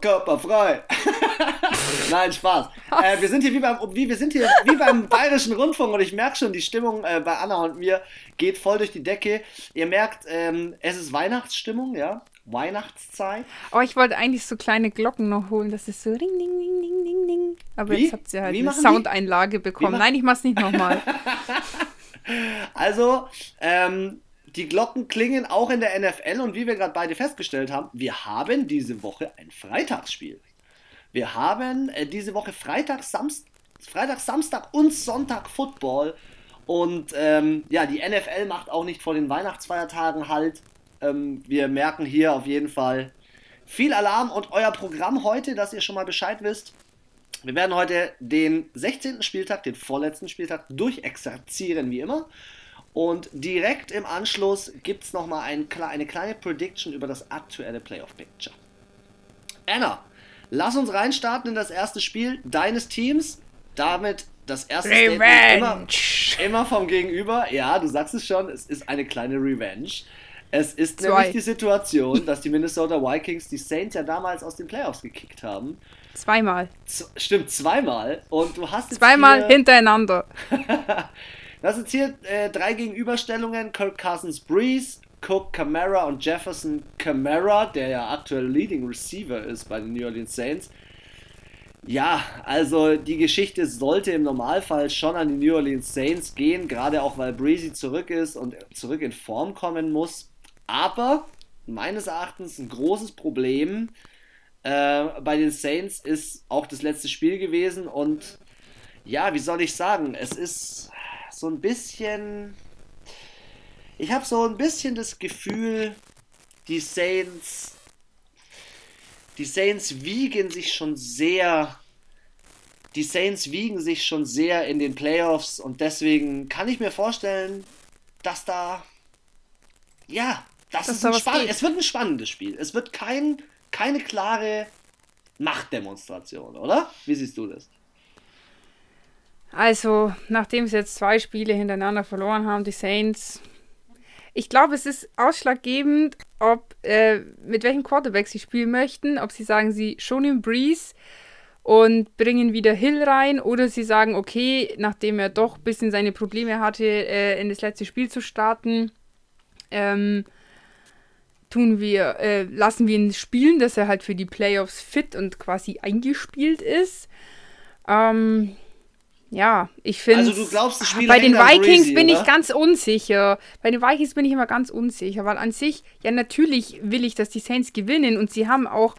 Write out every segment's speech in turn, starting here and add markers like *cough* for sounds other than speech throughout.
Oberkörperfrei. *laughs* Nein, Spaß. Äh, wir sind hier wie beim, wie, wir sind hier wie beim *laughs* Bayerischen Rundfunk und ich merke schon, die Stimmung äh, bei Anna und mir geht voll durch die Decke. Ihr merkt, ähm, es ist Weihnachtsstimmung, ja. Weihnachtszeit. Oh, ich wollte eigentlich so kleine Glocken noch holen, das ist so ring, ding, ding, ding, ding, ding. Aber Wie? jetzt habt ihr halt eine? Soundeinlage bekommen. Nein, ich mach's nicht nochmal. *laughs* Also, ähm, die Glocken klingen auch in der NFL und wie wir gerade beide festgestellt haben, wir haben diese Woche ein Freitagsspiel. Wir haben äh, diese Woche Freitag, Samst Freitag, Samstag und Sonntag Football. Und ähm, ja, die NFL macht auch nicht vor den Weihnachtsfeiertagen halt. Ähm, wir merken hier auf jeden Fall viel Alarm und euer Programm heute, dass ihr schon mal Bescheid wisst. Wir werden heute den 16. Spieltag, den vorletzten Spieltag, durchexerzieren wie immer. Und direkt im Anschluss gibt es nochmal ein, eine kleine Prediction über das aktuelle Playoff-Picture. Anna, lass uns reinstarten in das erste Spiel deines Teams. Damit das erste Statement immer, Revenge! immer vom Gegenüber. Ja, du sagst es schon, es ist eine kleine Revenge. Es ist Zwei. nämlich die Situation, dass die Minnesota Vikings die Saints ja damals aus den Playoffs gekickt haben. Zweimal. Z stimmt, zweimal. Und du hast Zweimal hintereinander. *laughs* Das sind hier äh, drei Gegenüberstellungen: Kirk Cousins Breeze, Cook Camara und Jefferson Camara, der ja aktuell Leading Receiver ist bei den New Orleans Saints. Ja, also die Geschichte sollte im Normalfall schon an die New Orleans Saints gehen, gerade auch weil Breezy zurück ist und zurück in Form kommen muss. Aber meines Erachtens ein großes Problem äh, bei den Saints ist auch das letzte Spiel gewesen und ja, wie soll ich sagen, es ist so ein bisschen. Ich habe so ein bisschen das Gefühl, die Saints. Die Saints wiegen sich schon sehr. Die Saints wiegen sich schon sehr in den Playoffs und deswegen kann ich mir vorstellen, dass da. Ja, das Dass ist ein spann geht. es wird ein spannendes Spiel. Es wird kein, keine klare Machtdemonstration, oder? Wie siehst du das? Also, nachdem sie jetzt zwei Spiele hintereinander verloren haben, die Saints. Ich glaube, es ist ausschlaggebend, ob äh, mit welchem Quarterback sie spielen möchten. Ob sie sagen, sie schonen Breeze und bringen wieder Hill rein oder sie sagen, okay, nachdem er doch ein bisschen seine Probleme hatte, äh, in das letzte Spiel zu starten, ähm, tun wir, äh, lassen wir ihn spielen, dass er halt für die Playoffs fit und quasi eingespielt ist. Ähm, ja, ich finde. Also du glaubst, das Spiel Bei den Vikings Breezy, bin ich oder? ganz unsicher. Bei den Vikings bin ich immer ganz unsicher, weil an sich, ja, natürlich will ich, dass die Saints gewinnen und sie haben auch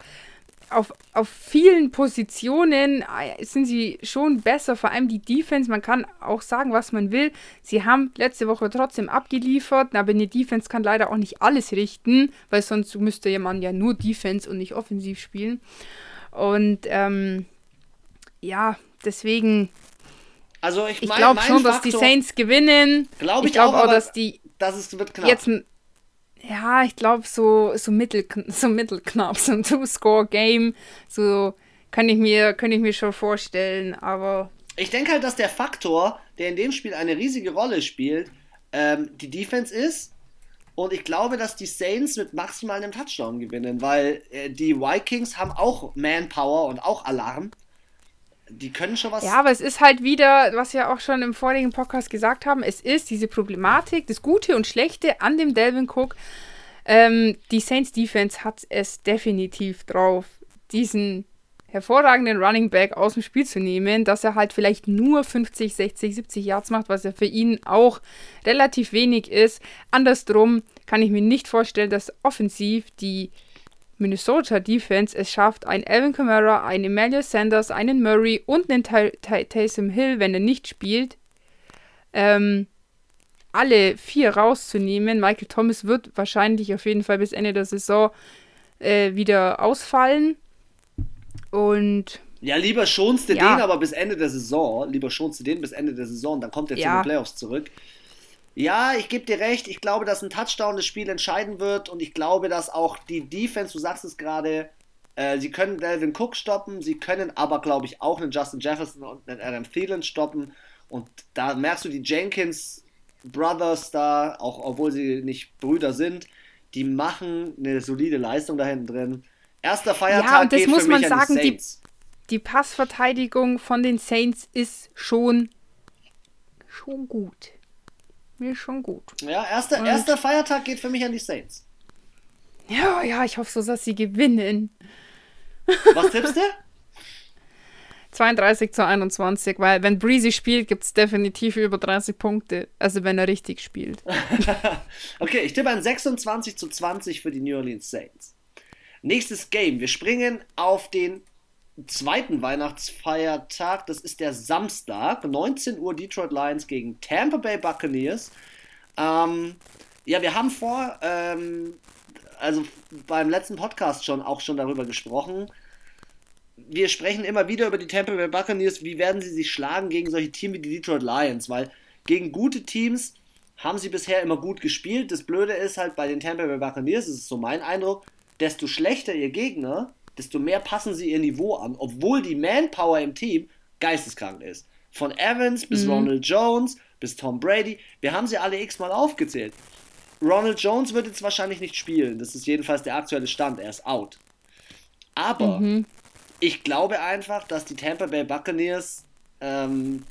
auf, auf vielen Positionen äh, sind sie schon besser, vor allem die Defense. Man kann auch sagen, was man will. Sie haben letzte Woche trotzdem abgeliefert, aber eine Defense kann leider auch nicht alles richten, weil sonst müsste ja man ja nur Defense und nicht offensiv spielen. Und ähm, ja, deswegen, Also ich, ich mein- glaube mein schon, dass die Faktor- Saints gewinnen. Glaube ich, ich glaube auch, auch, dass die das ist, wird knapp. jetzt ja, ich glaube so so mittel so mittelknapp so ein Two-Score-Game, so kann ich mir kann ich mir schon vorstellen, aber Ich denke halt, dass der Faktor, der in dem Spiel eine riesige Rolle spielt, ähm, die Defense ist. Und ich glaube, dass die Saints mit maximal einem Touchdown gewinnen, weil äh, die Vikings haben auch Manpower und auch Alarm. Die können schon was. ja, aber es ist halt wieder, was wir auch schon im vorigen Podcast gesagt haben, es ist diese Problematik, das Gute und Schlechte an dem Delvin Cook. Ähm, die Saints Defense hat es definitiv drauf, diesen hervorragenden Running Back aus dem Spiel zu nehmen, dass er halt vielleicht nur 50, 60, 70 Yards macht, was ja für ihn auch relativ wenig ist. Andersrum kann ich mir nicht vorstellen, dass offensiv die Minnesota Defense es schafft, einen Alvin Kamara, einen Emmanuel Sanders, einen Murray und einen Taysom Hill, wenn er nicht spielt, ähm, alle vier rauszunehmen. Michael Thomas wird wahrscheinlich auf jeden Fall bis Ende der Saison äh, wieder ausfallen. Und Ja, lieber schonst du Ja. den aber bis Ende der Saison. Lieber schonst du den bis Ende der Saison, dann kommt er zu Ja. den Playoffs zurück. Ja, ich gebe dir recht. Ich glaube, dass ein Touchdown das Spiel entscheiden wird und ich glaube, dass auch die Defense, du sagst es gerade, äh, sie können Delvin Cook stoppen, sie können aber, glaube ich, auch einen Justin Jefferson und einen Adam Thielen stoppen. Und da merkst du die Jenkins Brothers da, auch obwohl sie nicht Brüder sind, die machen eine solide Leistung da hinten drin. Erster Feiertag Ja, und das geht muss für man mich sagen, die die-. Die Passverteidigung von den Saints ist schon, schon gut. Mir schon gut. Ja, erster, Und- erster Feiertag geht für mich an die Saints. Ja, ja, ich hoffe so, dass sie gewinnen. Was tippst du? *laughs* 32 zu 21, weil wenn Breezy spielt, gibt es definitiv über 30 Punkte. Also wenn er richtig spielt. *laughs* Okay, ich tippe ein 26 zu 20 für die New Orleans Saints. Nächstes Game. Wir springen auf den zweiten Weihnachtsfeiertag. Das ist der Samstag. 19 Uhr Detroit Lions gegen Tampa Bay Buccaneers. Ähm, ja, wir haben vor, ähm, also beim letzten Podcast schon auch schon darüber gesprochen. Wir sprechen immer wieder über die Tampa Bay Buccaneers. Wie werden sie sich schlagen gegen solche Teams wie die Detroit Lions? Weil gegen gute Teams haben sie bisher immer gut gespielt. Das Blöde ist halt bei den Tampa Bay Buccaneers, das ist so mein Eindruck, desto schlechter ihr Gegner, desto mehr passen sie ihr Niveau an, obwohl die Manpower im Team geisteskrank ist. Von Evans bis Ronald Jones bis Tom Brady, wir haben sie alle x-mal aufgezählt. Ronald Jones wird jetzt wahrscheinlich nicht spielen, das ist jedenfalls der aktuelle Stand, er ist out. Aber ich glaube einfach, dass die Tampa Bay Buccaneers, ähm,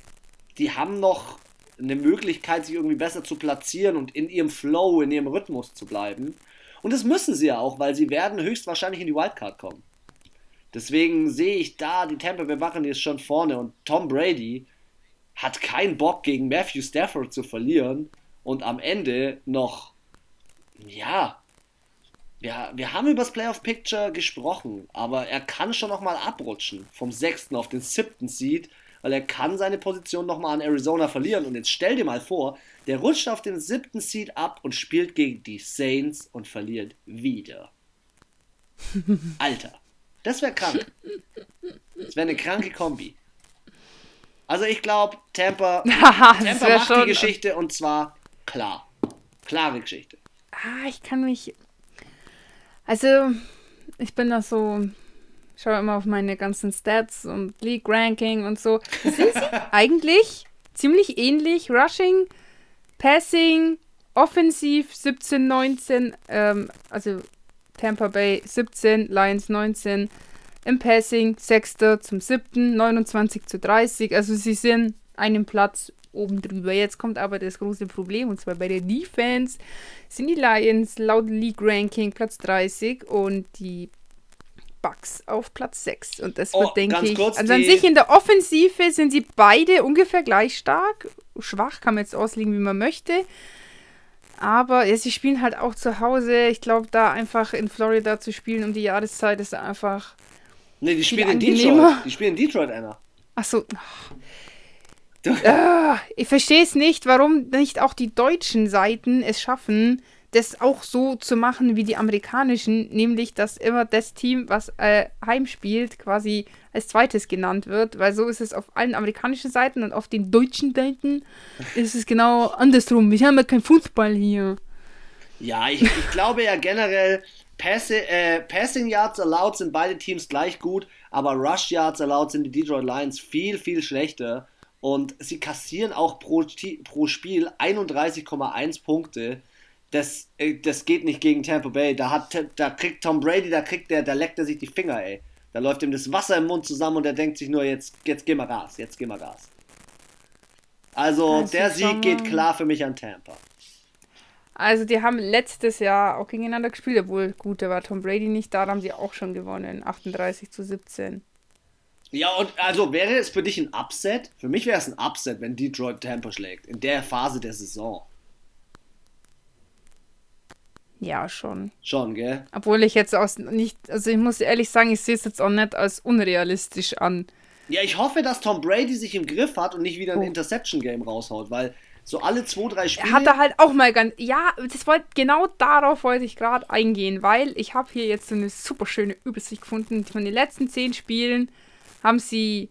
die haben noch eine Möglichkeit, sich irgendwie besser zu platzieren und in ihrem Flow, in ihrem Rhythmus zu bleiben. Und das müssen sie ja auch, weil sie werden höchstwahrscheinlich in die Wildcard kommen. Deswegen sehe ich da die Tampa Bay Buccaneers schon vorne. Und Tom Brady hat keinen Bock gegen Matthew Stafford zu verlieren. Und am Ende noch, ja, wir, wir haben über das Playoff Picture gesprochen, aber er kann schon nochmal abrutschen vom sechsten auf den siebten Seed, weil er kann seine Position nochmal an Arizona verlieren. Und jetzt stell dir mal vor, der rutscht auf den siebten Seed ab und spielt gegen die Saints und verliert wieder. *laughs* Alter, das wäre krank. Das wäre eine kranke Kombi. Also ich glaube, Tampa, *laughs* Tampa macht die schon. Geschichte und zwar klar. Klare Geschichte. Ah, ich kann mich. Also, ich bin da so. Schaue immer auf meine ganzen Stats und League Ranking und so. Sind sie *laughs* eigentlich ziemlich ähnlich? Rushing, Passing, Offensiv 17, 19, ähm, also Tampa Bay 17, Lions 19, im Passing 6. zum 7., 29 zu 30. Also sie sind einen Platz oben drüber. Jetzt kommt aber das große Problem und zwar bei der Defense sind die Lions laut League Ranking Platz 30 und die Bucks auf Platz 6. Und das Oh, wird, denke ganz ich. also an sich in der Offensive sind sie beide ungefähr gleich stark. Schwach kann man jetzt auslegen, wie man möchte. Aber ja, sie spielen halt auch zu Hause. Ich glaube, da einfach in Florida zu spielen um die Jahreszeit ist einfach. Ne, die spielen in. Detroit. Die spielen in Detroit, Anna. Ach so. Ah, ich verstehe es nicht, warum nicht auch die deutschen Seiten es schaffen, das auch so zu machen wie die amerikanischen, nämlich dass immer das Team, was äh, heimspielt, quasi als zweites genannt wird, weil so ist es auf allen amerikanischen Seiten und auf den deutschen Seiten ist es genau andersrum. Wir haben ja kein Fußball hier. Ja, ich, ich glaube ja generell, Passi äh, Passing Yards allowed sind beide Teams gleich gut, aber Rush Yards allowed sind die Detroit Lions viel, viel schlechter. Und sie kassieren auch pro, pro Spiel 31,1 Punkte. Das, äh, das geht nicht gegen Tampa Bay. Da, hat, da kriegt Tom Brady, da kriegt der, da leckt er sich die Finger, ey. Da läuft ihm das Wasser im Mund zusammen und er denkt sich nur, jetzt, jetzt geh mal Gas, jetzt geh mal Gas. Also Das der Sieg geht mal- klar für mich an Tampa. Also die haben letztes Jahr auch gegeneinander gespielt, obwohl gut, da war Tom Brady nicht da, da haben sie auch schon gewonnen, 38 zu 17. Ja, und also wäre es für dich ein Upset? Für mich wäre es ein Upset, wenn Detroit Tampa schlägt, in der Phase der Saison. Ja, schon. Schon, gell? Obwohl ich jetzt aus nicht, also ich muss ehrlich sagen, ich sehe es jetzt auch nicht als unrealistisch an. Ja, ich hoffe, dass Tom Brady sich im Griff hat und nicht wieder ein Oh. Interception-Game raushaut, weil so alle zwei, drei Spiele. Er hat da halt auch mal ganz, ja, das wollte, genau darauf wollte ich gerade eingehen, weil ich habe hier jetzt so eine super schöne Übersicht gefunden. Von den letzten zehn Spielen haben sie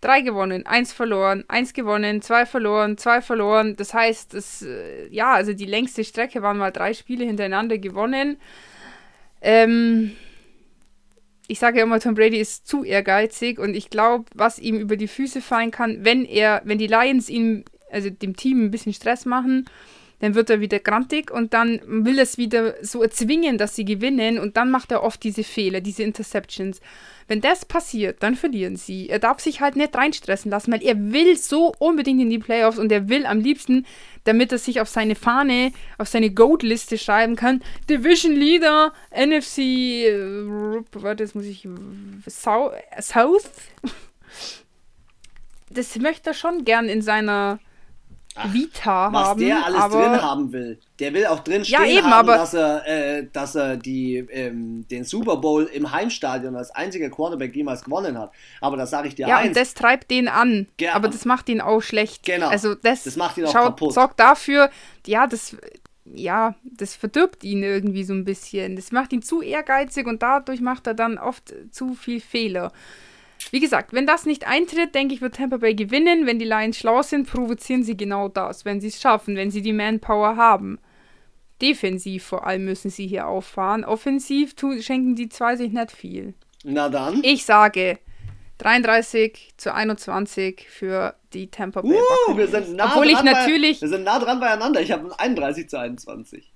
drei gewonnen, eins verloren, eins gewonnen, zwei verloren, zwei verloren. Das heißt, das, äh, ja, also die längste Strecke waren mal drei Spiele hintereinander gewonnen. Ähm, ich sage ja immer, Tom Brady ist zu ehrgeizig und ich glaube, was ihm über die Füße fallen kann, wenn er, wenn die Lions ihm, also dem Team ein bisschen Stress machen, dann wird er wieder grantig und dann will er es wieder so erzwingen, dass sie gewinnen und dann macht er oft diese Fehler, diese Interceptions. Wenn das passiert, dann verlieren sie. Er darf sich halt nicht reinstressen lassen, weil er will so unbedingt in die Playoffs und er will am liebsten, damit er sich auf seine Fahne, auf seine Goat-Liste schreiben kann, Division Leader, NFC, äh, warte, jetzt muss ich, South, South? *laughs* Das möchte er schon gern in seiner Ach, Vita was haben. Was der alles aber, drin haben will. Der will auch drin stehen ja, eben, haben, aber, dass er, äh, dass er die, ähm, den Super Bowl im Heimstadion als einziger Quarterback jemals gewonnen hat. Aber das sage ich dir ja, eins. und das treibt den an. Ja, aber das macht ihn auch schlecht. Genau. Also das, das macht ihn auch schaut, kaputt. sorgt dafür, ja, das ja, das verdirbt ihn irgendwie so ein bisschen. Das macht ihn zu ehrgeizig und dadurch macht er dann oft zu viel Fehler. Wie gesagt, wenn das nicht eintritt, denke ich, wird Tampa Bay gewinnen. Wenn die Lions schlau sind, provozieren sie genau das, wenn sie es schaffen, wenn sie die Manpower haben. Defensiv vor allem müssen sie hier auffahren. Offensiv tun, schenken die zwei sich nicht viel. Na dann. Ich sage 33 zu 21 für die Tampa Bay uh, wir sind nah Obwohl dran ich natürlich. Bei, wir sind nah dran beieinander. Ich habe 31 zu 21.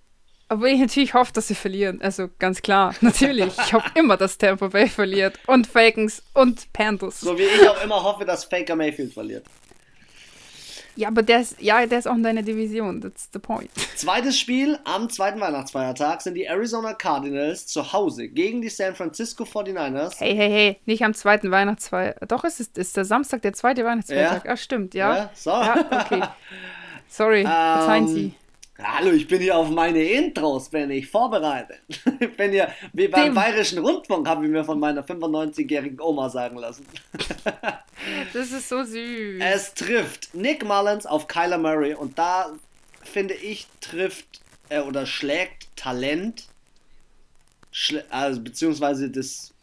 Obwohl ich natürlich hoffe, dass sie verlieren. Also ganz klar, *laughs* natürlich. Ich hoffe immer, dass Tampa Bay verliert. Und Falcons und Panthers. So wie ich auch immer hoffe, dass Faker Mayfield verliert. Ja, aber der ist, ja, der ist auch in deiner Division. That's the point. *laughs* Zweites Spiel am zweiten Weihnachtsfeiertag sind die Arizona Cardinals zu Hause gegen die San Francisco 49ers. Hey, hey, hey, nicht am zweiten Weihnachtsfeiertag. Doch, es ist, ist der Samstag der zweite Weihnachtsfeiertag. Ja, ah, stimmt, ja. Ja, so. Ja, okay. Sorry, verzeihen Ähm, Sie. Hallo, ich bin hier auf meine Intros, bin ich vorbereitet. Ich bin hier, wie beim Dem- Bayerischen Rundfunk, habe ich mir von meiner 95-jährigen Oma sagen lassen. *laughs* Das ist so süß. Es trifft Nick Mullins auf Kyler Murray und da finde ich trifft äh, oder schlägt Talent, schlä also beziehungsweise das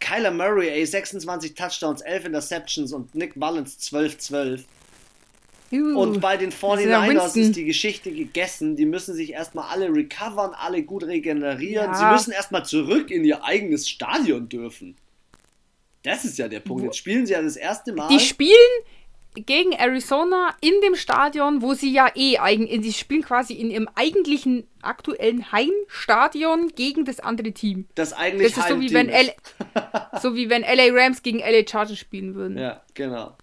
Kyler Murray, ey, 26 Touchdowns, 11 Interceptions und Nick Mullins 12-12. Uh, Und bei den das ist ja 49ers Winston. ist die Geschichte gegessen. Die müssen sich erstmal alle recovern, alle gut regenerieren. Ja. Sie müssen erstmal zurück in ihr eigenes Stadion dürfen. Das ist ja der Punkt. Jetzt spielen sie ja das erste Mal. Die spielen gegen Arizona in dem Stadion, wo sie ja eh eigen, die spielen quasi in ihrem eigentlichen aktuellen Heimstadion gegen das andere Team. das eigentlich Das ist *laughs* so wie wenn. L so wie wenn LA Rams gegen LA Chargers spielen würden. Ja, genau.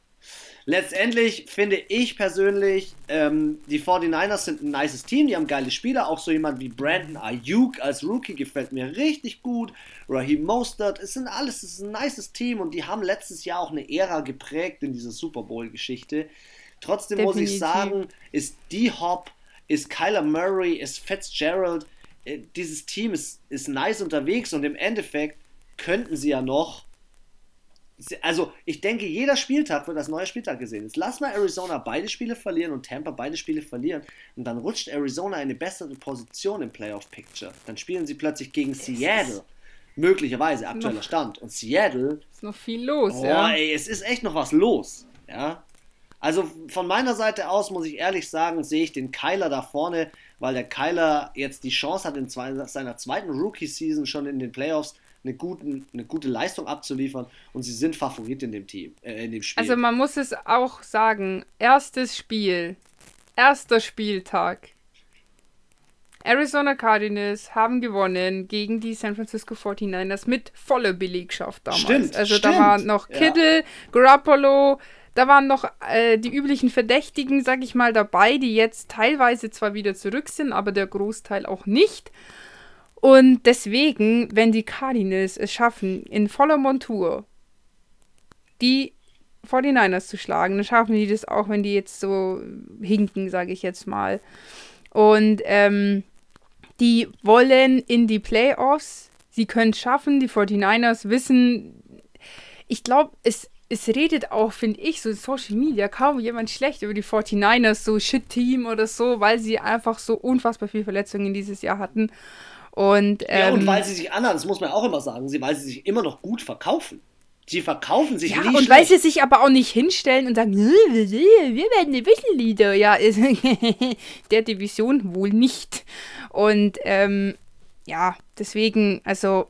Letztendlich finde ich persönlich, ähm, die 49ers sind ein nices Team, die haben geile Spieler, auch so jemand wie Brandon Ayuk als Rookie gefällt mir richtig gut, Raheem Mostert, es sind alles, es ist ein nices Team und die haben letztes Jahr auch eine Ära geprägt in dieser Super Bowl-Geschichte. Trotzdem muss ich Definitiv. sagen, ist D-Hop, ist Kyler Murray, ist Fitzgerald, äh, dieses Team ist, ist nice unterwegs und im Endeffekt könnten sie ja noch also ich denke, jeder Spieltag wird als neuer Spieltag gesehen. Jetzt lass mal Arizona beide Spiele verlieren und Tampa beide Spiele verlieren und dann rutscht Arizona in eine bessere Position im Playoff Picture. Dann spielen sie plötzlich gegen Seattle. Möglicherweise aktueller Stand. Und Seattle, Ist noch viel los, oh ja. ey, es ist echt noch was los. Ja. Also von meiner Seite aus muss ich ehrlich sagen, sehe ich den Kyler da vorne, weil der Kyler jetzt die Chance hat, in zwei, seiner zweiten Rookie-Season schon in den Playoffs eine, guten, eine gute Leistung abzuliefern und sie sind Favorit in dem Team, äh, in dem Spiel. Also man muss es auch sagen, erstes Spiel, erster Spieltag. Arizona Cardinals haben gewonnen gegen die San Francisco 49ers mit voller Belegschaft damals. Stimmt, also da stimmt, waren noch ja. Kittle, Garoppolo, da waren noch äh, die üblichen Verdächtigen, sag ich mal, dabei, die jetzt teilweise zwar wieder zurück sind, aber der Großteil auch nicht. Und deswegen, wenn die Cardinals es schaffen, in voller Montur die 49ers zu schlagen, dann schaffen die das auch, wenn die jetzt so hinken, sage ich jetzt mal. Und ähm, die wollen in die Playoffs. Sie können es schaffen. Die 49ers wissen, ich glaube, es, es redet auch, finde ich, so in Social Media kaum jemand schlecht über die 49ers, so Shit-Team oder so, weil sie einfach so unfassbar viele Verletzungen dieses Jahr hatten. Und, ähm, ja, und weil sie sich anderen, das muss man auch immer sagen, sie, weil sie sich immer noch gut verkaufen. Sie verkaufen sich Ja, nie und schlecht. weil sie sich aber auch nicht hinstellen und sagen, "Nö, wir wir werden Division Leader. Ja, *laughs* der Division wohl nicht. Und ähm, ja, deswegen, also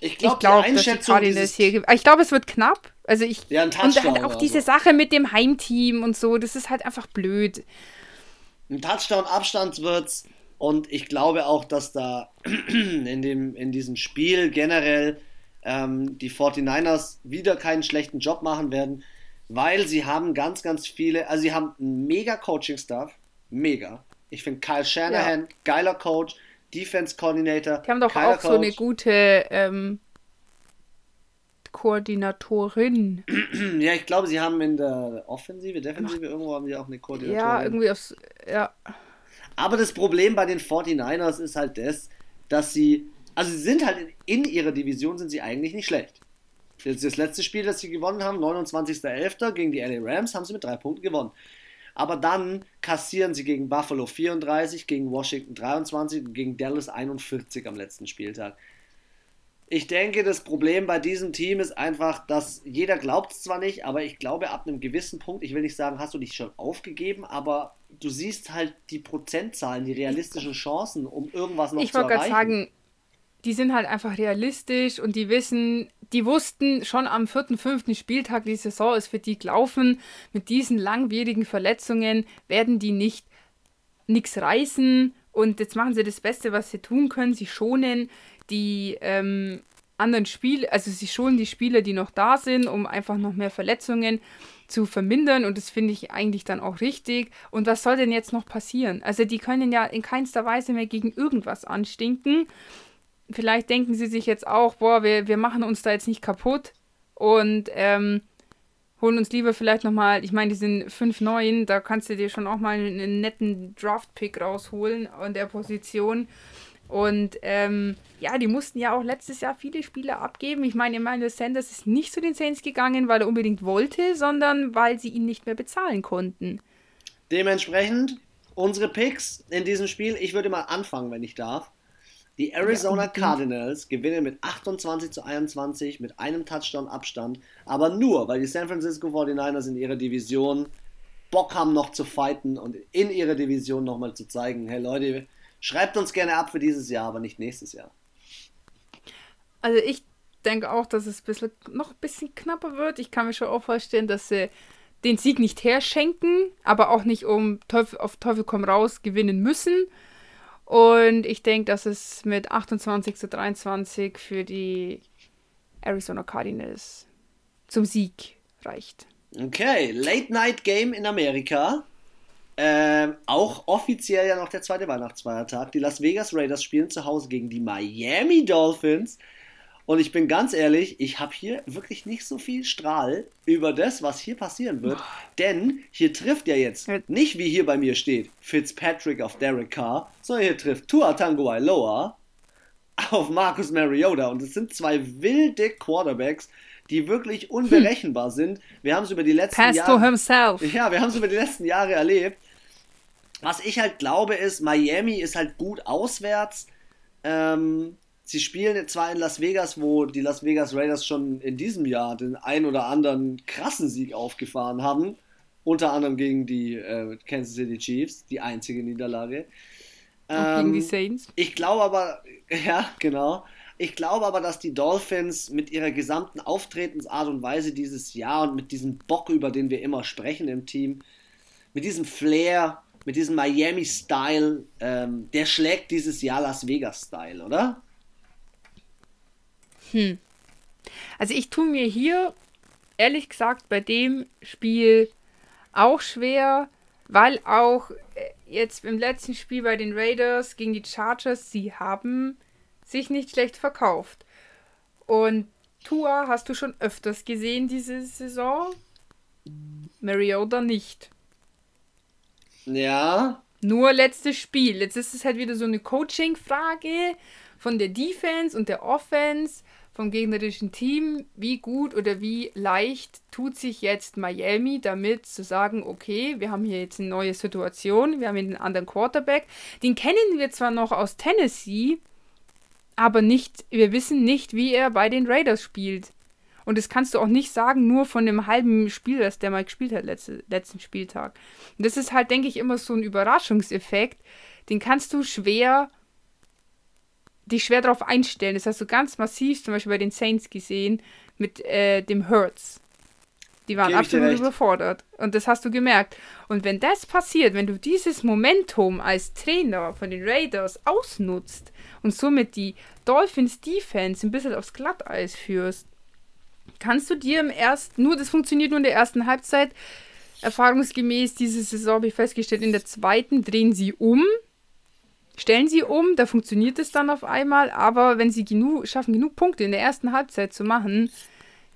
ich ich glaube, glaube, die dass die Cardinals hier. Ich glaube, es wird knapp. Also ich. Ja, und halt auch diese so. Sache mit dem Heimteam und so, das ist halt einfach blöd. Ein Touchdown-Abstand wird's. Und ich glaube auch, dass da *clears throat* in, dem, in diesem Spiel generell ähm, die 49ers wieder keinen schlechten Job machen werden, weil sie haben ganz, ganz viele, also sie haben einen mega Coaching-Staff, mega. Ich finde Kyle Shanahan, ja. geiler Coach, Defense Coordinator. Die haben doch auch Coach. so eine gute ähm, Koordinatorin. *clears throat* ja, ich glaube, sie haben in der Offensive, Defensive, irgendwo haben sie auch eine Koordinatorin. Ja, irgendwie aufs, ja. Aber das Problem bei den 49ers ist halt das, dass sie, also sie sind halt in, in ihrer Division sind sie eigentlich nicht schlecht. Das, das letzte Spiel, das sie gewonnen haben, 29.11. gegen die LA Rams, haben sie mit drei Punkten gewonnen. Aber dann kassieren sie gegen Buffalo 34, gegen Washington 23 und gegen Dallas 41 am letzten Spieltag. Ich denke, das Problem bei diesem Team ist einfach, dass jeder glaubt es zwar nicht, aber ich glaube, ab einem gewissen Punkt, ich will nicht sagen, hast du dich schon aufgegeben, aber du siehst halt die Prozentzahlen, die realistischen Chancen, um irgendwas noch ich zu erreichen. Ich wollte gerade sagen, die sind halt einfach realistisch und die wissen, die wussten schon am vierten, fünften Spieltag, die Saison ist für die gelaufen. Mit diesen langwierigen Verletzungen werden die nicht nichts reißen und jetzt machen sie das Beste, was sie tun können. Sie schonen die ähm, anderen Spiele, also sie schonen die Spieler, die noch da sind, um einfach noch mehr Verletzungen zu vermindern und das finde ich eigentlich dann auch richtig. Und was soll denn jetzt noch passieren? Also die können ja in keinster Weise mehr gegen irgendwas anstinken vielleicht denken sie sich jetzt auch, boah, wir, wir machen uns da jetzt nicht kaputt und ähm, holen uns lieber vielleicht nochmal, ich meine, die sind 5-9, da kannst du dir schon auch mal einen netten Draft-Pick rausholen an der Position. Und ähm, ja, die mussten ja auch letztes Jahr viele Spieler abgeben. Ich meine, Emmanuel Sanders ist nicht zu den Saints gegangen, weil er unbedingt wollte, sondern weil sie ihn nicht mehr bezahlen konnten. Dementsprechend unsere Picks in diesem Spiel. Ich würde mal anfangen, wenn ich darf. Die Arizona Cardinals gewinnen mit 28 zu 21 mit einem Touchdown Abstand, aber nur, weil die San Francisco 49ers in ihrer Division Bock haben noch zu fighten und in ihrer Division nochmal zu zeigen, hey Leute, schreibt uns gerne ab für dieses Jahr, aber nicht nächstes Jahr. Also ich denke auch, dass es bisschen, noch ein bisschen knapper wird. Ich kann mir schon auch vorstellen, dass sie den Sieg nicht herschenken, aber auch nicht um Teufel, auf Teufel komm raus gewinnen müssen. Und ich denke, dass es mit 28 zu 23 für die Arizona Cardinals zum Sieg reicht. Okay, Late Night Game in Amerika. Ähm, auch offiziell ja noch der zweite Weihnachtsfeiertag. Die Las Vegas Raiders spielen zu Hause gegen die Miami Dolphins. Und ich bin ganz ehrlich, ich habe hier wirklich nicht so viel Strahl über das, was hier passieren wird. Denn hier trifft ja jetzt nicht, wie hier bei mir steht, Fitzpatrick auf Derek Carr, sondern hier trifft Tua Tango Ailoa auf Marcus Mariota. Und es sind zwei wilde Quarterbacks, die wirklich unberechenbar hm. sind. Wir haben es über die letzten Jahre. Ja, wir haben es über die letzten Jahre erlebt. Was ich halt glaube, ist, Miami ist halt gut auswärts. Ähm, sie spielen zwar in Las Vegas, wo die Las Vegas Raiders schon in diesem Jahr den ein oder anderen krassen Sieg aufgefahren haben, unter anderem gegen die äh, Kansas City Chiefs, die einzige Niederlage. Ähm, gegen die Saints. Ich glaube aber, *laughs* ja, genau. Ich glaube aber, dass die Dolphins mit ihrer gesamten Auftretensart und Weise dieses Jahr und mit diesem Bock, über den wir immer sprechen im Team, mit diesem Flair, mit diesem Miami-Style, ähm, der schlägt dieses Jahr Las Vegas-Style, oder? Hm. Also ich tue mir hier ehrlich gesagt bei dem Spiel auch schwer, weil auch äh, jetzt im letzten Spiel bei den Raiders gegen die Chargers, sie haben sich nicht schlecht verkauft. Und Tua hast du schon öfters gesehen diese Saison. Mariota nicht. Ja. Nur letztes Spiel. Jetzt ist es halt wieder so eine Coaching-Frage von der Defense und der Offense vom gegnerischen Team, wie gut oder wie leicht tut sich jetzt Miami damit zu sagen, okay, wir haben hier jetzt eine neue Situation, wir haben hier einen anderen Quarterback, den kennen wir zwar noch aus Tennessee, aber nicht, wir wissen nicht, wie er bei den Raiders spielt. Und das kannst du auch nicht sagen, nur von dem halben Spiel, das der mal gespielt hat, letzte, letzten Spieltag. Und das ist halt, denke ich, immer so ein Überraschungseffekt. Den kannst du schwer dich schwer darauf einstellen. Das hast du ganz massiv zum Beispiel bei den Saints gesehen mit äh, dem Hurts. Die waren absolut überfordert. Und das hast du gemerkt. Und wenn das passiert, wenn du dieses Momentum als Trainer von den Raiders ausnutzt und somit die Dolphins Defense ein bisschen aufs Glatteis führst, kannst du dir im ersten, nur das funktioniert nur in der ersten Halbzeit, erfahrungsgemäß diese Saison habe ich festgestellt, in der zweiten drehen sie um, stellen sie um, da funktioniert es dann auf einmal, aber wenn sie genug, schaffen, genug Punkte in der ersten Halbzeit zu machen,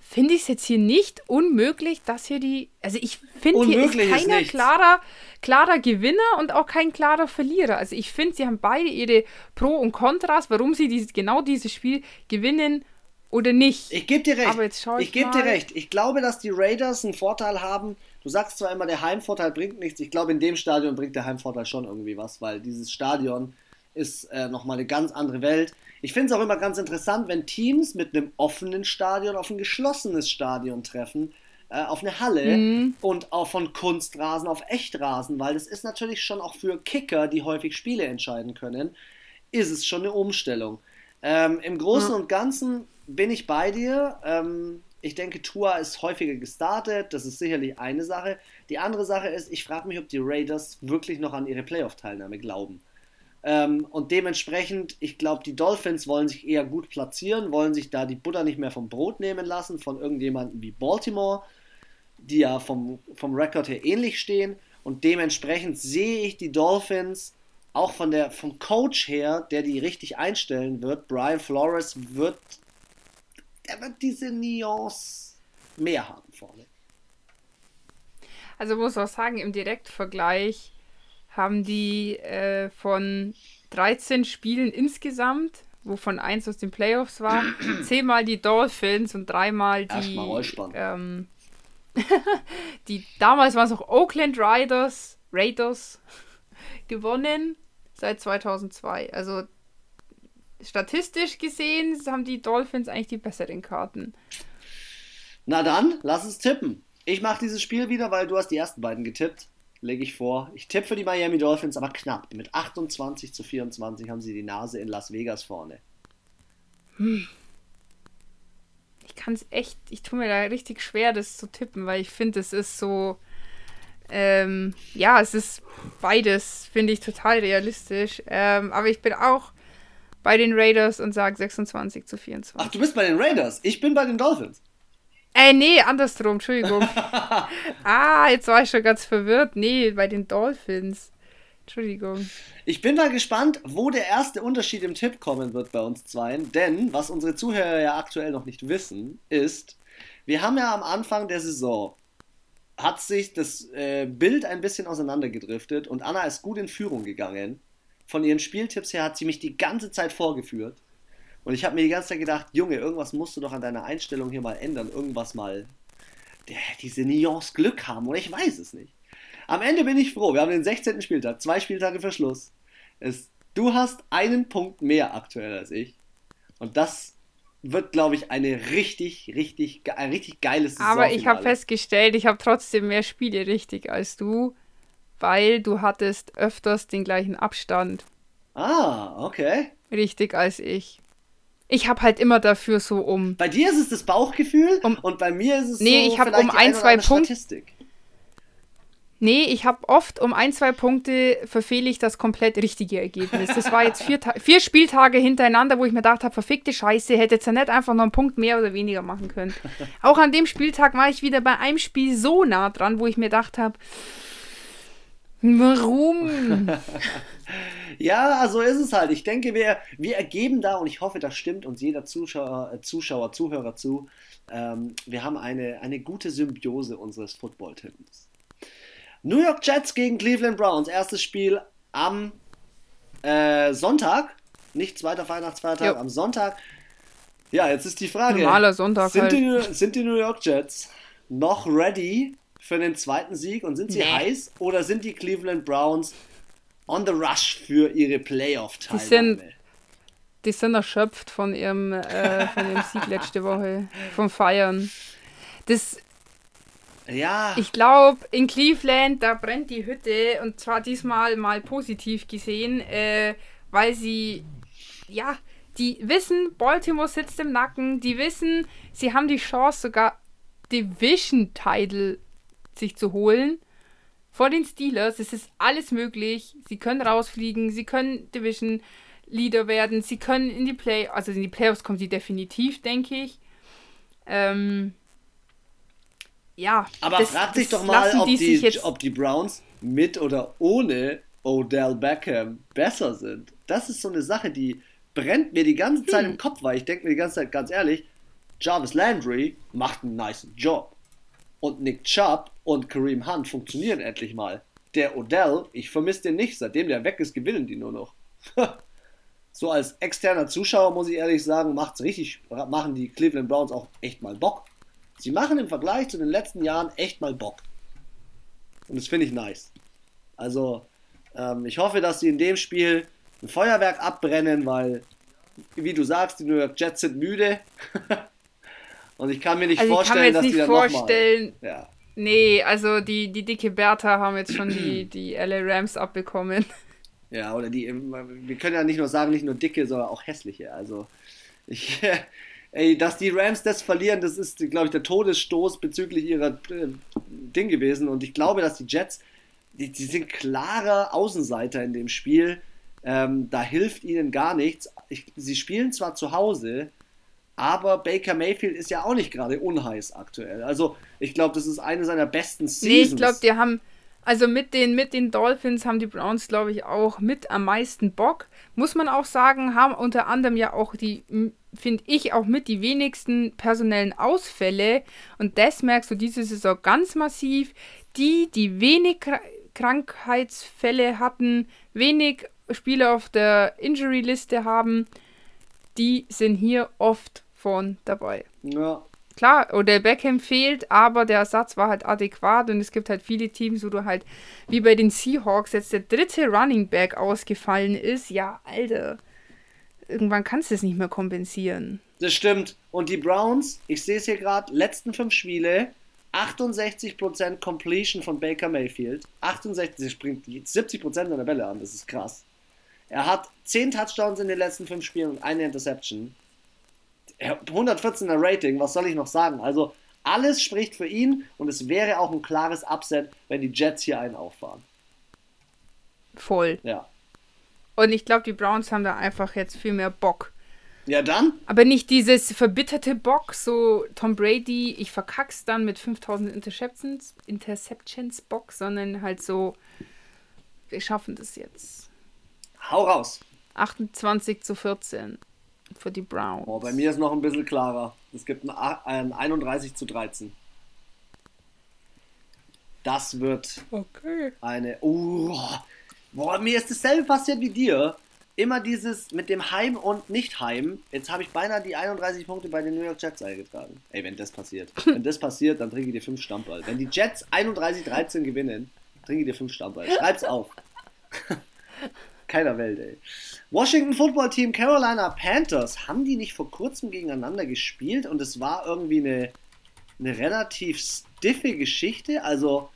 finde ich es jetzt hier nicht unmöglich, dass hier die. Also ich finde, hier ist keiner ist klarer, klarer Gewinner und auch kein klarer Verlierer. Also ich finde, sie haben beide ihre Pro und Kontras, warum sie dieses, genau dieses Spiel gewinnen oder nicht. Ich gebe dir recht. Aber jetzt ich ich gebe dir recht. Ich glaube, dass die Raiders einen Vorteil haben. Du sagst zwar immer, der Heimvorteil bringt nichts. Ich glaube, in dem Stadion bringt der Heimvorteil schon irgendwie was, weil dieses Stadion ist äh, nochmal eine ganz andere Welt. Ich finde es auch immer ganz interessant, wenn Teams mit einem offenen Stadion auf ein geschlossenes Stadion treffen, äh, auf eine Halle mhm. und auch von Kunstrasen auf Echtrasen, weil das ist natürlich schon auch für Kicker, die häufig Spiele entscheiden können, ist es schon eine Umstellung. Ähm, Im Großen ja. und Ganzen bin ich bei dir. Ähm, ich denke, Tua ist häufiger gestartet. Das ist sicherlich eine Sache. Die andere Sache ist, ich frage mich, ob die Raiders wirklich noch an ihre Playoff-Teilnahme glauben. Ähm, und dementsprechend, ich glaube, die Dolphins wollen sich eher gut platzieren, wollen sich da die Butter nicht mehr vom Brot nehmen lassen von irgendjemandem wie Baltimore, die ja vom, vom Rekord her ähnlich stehen. Und dementsprechend sehe ich die Dolphins auch von der, vom Coach her, der die richtig einstellen wird. Brian Flores wird, der wird diese Nuance mehr haben vorne. Also muss auch sagen, im Direktvergleich haben die äh, von 13 Spielen insgesamt, wovon eins aus den Playoffs war, *clears throat* zehnmal die Dolphins und dreimal die. Ähm, *laughs* die damals waren es auch Oakland Riders, Raiders *laughs* gewonnen seit 2002. Also statistisch gesehen haben die Dolphins eigentlich die besseren Karten. Na dann, lass uns tippen. Ich mache dieses Spiel wieder, weil du hast die ersten beiden getippt lege ich vor. Ich tippe für die Miami Dolphins, aber knapp. Mit 28 zu 24 haben sie die Nase in Las Vegas vorne. Hm. Ich kann es echt, ich tue mir da richtig schwer, das zu tippen, weil ich finde, es ist so. Ähm, ja, es ist beides, finde ich total realistisch. Ähm, aber ich bin auch bei den Raiders und sage 26 zu 24. Ach, du bist bei den Raiders? Ich bin bei den Dolphins. Äh, nee, andersrum, Entschuldigung. *laughs* ah, jetzt war ich schon ganz verwirrt. Nee, bei den Dolphins. Entschuldigung. Ich bin mal gespannt, wo der erste Unterschied im Tipp kommen wird bei uns zweien. Denn, was unsere Zuhörer ja aktuell noch nicht wissen, ist, wir haben ja am Anfang der Saison hat sich das äh, Bild ein bisschen auseinandergedriftet und Anna ist gut in Führung gegangen. Von ihren Spieltipps her hat sie mich die ganze Zeit vorgeführt. Und ich habe mir die ganze Zeit gedacht, Junge, irgendwas musst du doch an deiner Einstellung hier mal ändern. Irgendwas mal, diese Nuance Glück haben. Oder ich weiß es nicht. Am Ende bin ich froh. Wir haben den 16. Spieltag, zwei Spieltage für Schluss. Es, du hast einen Punkt mehr aktuell als ich. Und das wird, glaube ich, eine richtig, richtig, ein richtig geiles Saison. Aber ich habe festgestellt, ich habe trotzdem mehr Spiele richtig als du, weil du hattest öfters den gleichen Abstand. Ah, okay. Richtig als ich. Ich habe halt immer dafür so um. Bei dir ist es das Bauchgefühl um, und bei mir ist es nee, so ich habe um ein, zwei Punkte. Nee, ich habe oft um ein, zwei Punkte verfehle ich das komplett richtige Ergebnis. Das war jetzt vier, *laughs* vier Spieltage hintereinander, wo ich mir gedacht habe, verfickte Scheiße, hätte jetzt ja nicht einfach noch einen Punkt mehr oder weniger machen können. *laughs* Auch an dem Spieltag war ich wieder bei einem Spiel so nah dran, wo ich mir gedacht habe, warum? *laughs* Ja, so ist es halt. Ich denke, wir, wir ergeben da, und ich hoffe, das stimmt uns jeder Zuschauer, äh, Zuschauer Zuhörer zu, ähm, wir haben eine, eine gute Symbiose unseres Football-Tipps. New York Jets gegen Cleveland Browns. Erstes Spiel am äh, Sonntag. Nicht zweiter Weihnachtsfeiertag, jo. am Sonntag. Ja, jetzt ist die Frage. Normaler Sonntag. Sind, halt. die, sind die New York Jets noch ready für den zweiten Sieg und sind sie nee. heiß oder sind die Cleveland Browns on the rush für ihre Playoff-Teilnahme. Die sind, die sind erschöpft von ihrem, äh, von ihrem Sieg letzte Woche, vom Feiern. Das, ja. Ich glaube, in Cleveland, da brennt die Hütte und zwar diesmal mal positiv gesehen, äh, weil sie, ja, die wissen, Baltimore sitzt im Nacken, die wissen, sie haben die Chance sogar Division-Title sich zu holen vor den Steelers. Es ist alles möglich. Sie können rausfliegen, sie können Division Leader werden, sie können in die Play, also in die Playoffs kommen sie definitiv, denke ich. Ähm, ja. Aber das, frag dich doch mal, ob die, die ob die Browns mit oder ohne Odell Beckham besser sind. Das ist so eine Sache, die brennt mir die ganze Zeit hm. im Kopf, weil ich denke mir die ganze Zeit ganz ehrlich, Jarvis Landry macht einen nice Job. Und Nick Chubb und Kareem Hunt funktionieren endlich mal. Der Odell, ich vermisse den nicht. Seitdem der weg ist, gewinnen die nur noch. *laughs* so als externer Zuschauer muss ich ehrlich sagen, macht's richtig, machen die Cleveland Browns auch echt mal Bock. Sie machen im Vergleich zu den letzten Jahren echt mal Bock. Und das finde ich nice. Also, ähm, ich hoffe, dass sie in dem Spiel ein Feuerwerk abbrennen, weil, wie du sagst, die New York Jets sind müde. *laughs* Und ich kann mir nicht also vorstellen, dass die dann vorstellen, noch mal, ja. Nee, also die, die dicke Bertha haben jetzt schon die, *clears throat* die LA Rams abbekommen. Ja, oder die, wir können ja nicht nur sagen, nicht nur dicke, sondern auch hässliche. Also, ich, *laughs* ey, dass die Rams das verlieren, das ist, glaube ich, der Todesstoß bezüglich ihrer äh, Ding gewesen. Und ich glaube, dass die Jets, die, die sind klarer Außenseiter in dem Spiel. Ähm, da hilft ihnen gar nichts. Ich, sie spielen zwar zu Hause, aber Baker Mayfield ist ja auch nicht gerade unheiß aktuell. Also ich glaube, das ist eine seiner besten Seasons. Nee, ich glaube, die haben, also mit den, mit den Dolphins haben die Browns, glaube ich, auch mit am meisten Bock. Muss man auch sagen, haben unter anderem ja auch die, finde ich, auch mit die wenigsten personellen Ausfälle. Und das merkst du diese Saison ganz massiv. Die, die wenig Krankheitsfälle hatten, wenig Spieler auf der Injury-Liste haben, die sind hier oft vorn dabei. Ja. Klar, oder Beckham fehlt, aber der Ersatz war halt adäquat und es gibt halt viele Teams, wo du halt, wie bei den Seahawks, jetzt der dritte Running Back ausgefallen ist. Ja, Alter. Irgendwann kannst du es nicht mehr kompensieren. Das stimmt. Und die Browns, ich sehe es hier gerade, letzten fünf Spiele, 68% Completion von Baker Mayfield. 68, er springt 70% seiner Bälle an, das ist krass. Er hat 10 Touchdowns in den letzten fünf Spielen und eine Interception. 114er Rating, was soll ich noch sagen? Also alles spricht für ihn und es wäre auch ein klares Upset, wenn die Jets hier einen auffahren. Voll. Ja. Und ich glaube, die Browns haben da einfach jetzt viel mehr Bock. Ja, dann? Aber nicht dieses verbitterte Bock, so Tom Brady, ich verkack's dann mit 5000 Interceptions, Interceptions Bock, sondern halt so, wir schaffen das jetzt. Hau raus. 28 zu 14 für die Browns. Oh, bei mir ist noch ein bisschen klarer. Es gibt ein, ein 31 zu 13. Das wird okay. eine. Oh, boah, mir ist dasselbe passiert wie dir. Immer dieses mit dem Heim und Nicht-Heim. Jetzt habe ich beinahe die 31 Punkte bei den New York Jets eingetragen. Ey, wenn das passiert. *laughs* wenn das passiert, dann trinke ich dir 5 Stammball. Wenn die Jets 31-13 gewinnen, trinke ich dir 5 Stammball. Schreib's auf. *laughs* Keiner Welt, ey. Washington Football Team, Carolina Panthers, haben die nicht vor kurzem gegeneinander gespielt und es war irgendwie eine, eine relativ stiffe Geschichte? Also,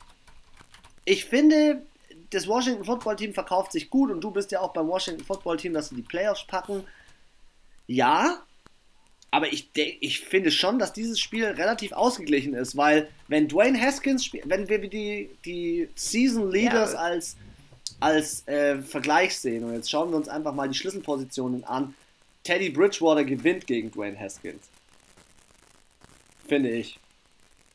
ich finde, das Washington Football Team verkauft sich gut und du bist ja auch beim Washington Football Team, dass sie die Playoffs packen. Ja, aber ich, ich finde schon, dass dieses Spiel relativ ausgeglichen ist, weil wenn Dwayne Haskins spielt, wenn wir die, die Season Leaders ja. als als äh, Vergleich sehen. Und jetzt schauen wir uns einfach mal die Schlüsselpositionen an. Teddy Bridgewater gewinnt gegen Dwayne Haskins. Finde ich.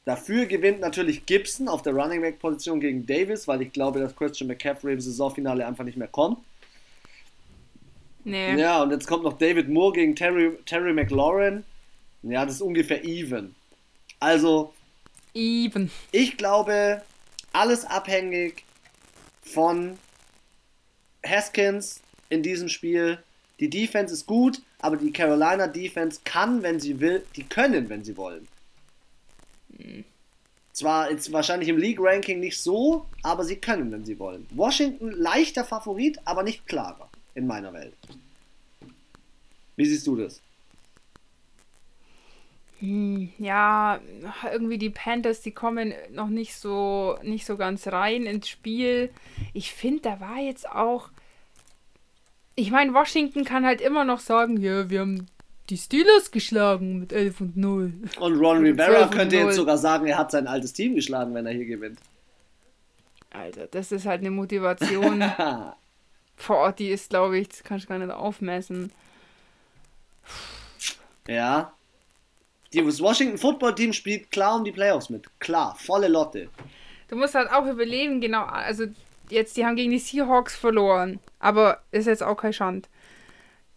Dafür gewinnt natürlich Gibson auf der Running Back Position gegen Davis, weil ich glaube, dass Christian McCaffrey im Saisonfinale einfach nicht mehr kommt. Nee. Ja, und jetzt kommt noch David Moore gegen Terry, Terry McLaurin. Ja, das ist ungefähr even. Also. Even. Ich glaube, alles abhängig von Haskins in diesem Spiel. Die Defense ist gut, aber die Carolina Defense kann, wenn sie will, die können, wenn sie wollen. Mhm. Zwar jetzt wahrscheinlich im League-Ranking nicht so, aber sie können, wenn sie wollen. Washington leichter Favorit, aber nicht klarer in meiner Welt. Wie siehst du das? Hm, ja, irgendwie die Panthers, die kommen noch nicht so, nicht so ganz rein ins Spiel. Ich finde, da war jetzt auch. Ich meine, Washington kann halt immer noch sagen, ja, wir haben die Steelers geschlagen mit 11 und 0. Und Ron Rivera könnte jetzt sogar sagen, er hat sein altes Team geschlagen, wenn er hier gewinnt. Alter, das ist halt eine Motivation. *laughs* vor Ort, die ist, glaube ich, das kann ich gar nicht aufmessen. Ja. Das Washington Football Team spielt klar um die Playoffs mit. Klar, volle Lotte. Du musst halt auch überleben, genau. Also, jetzt, die haben gegen die Seahawks verloren. Aber ist jetzt auch kein Schand.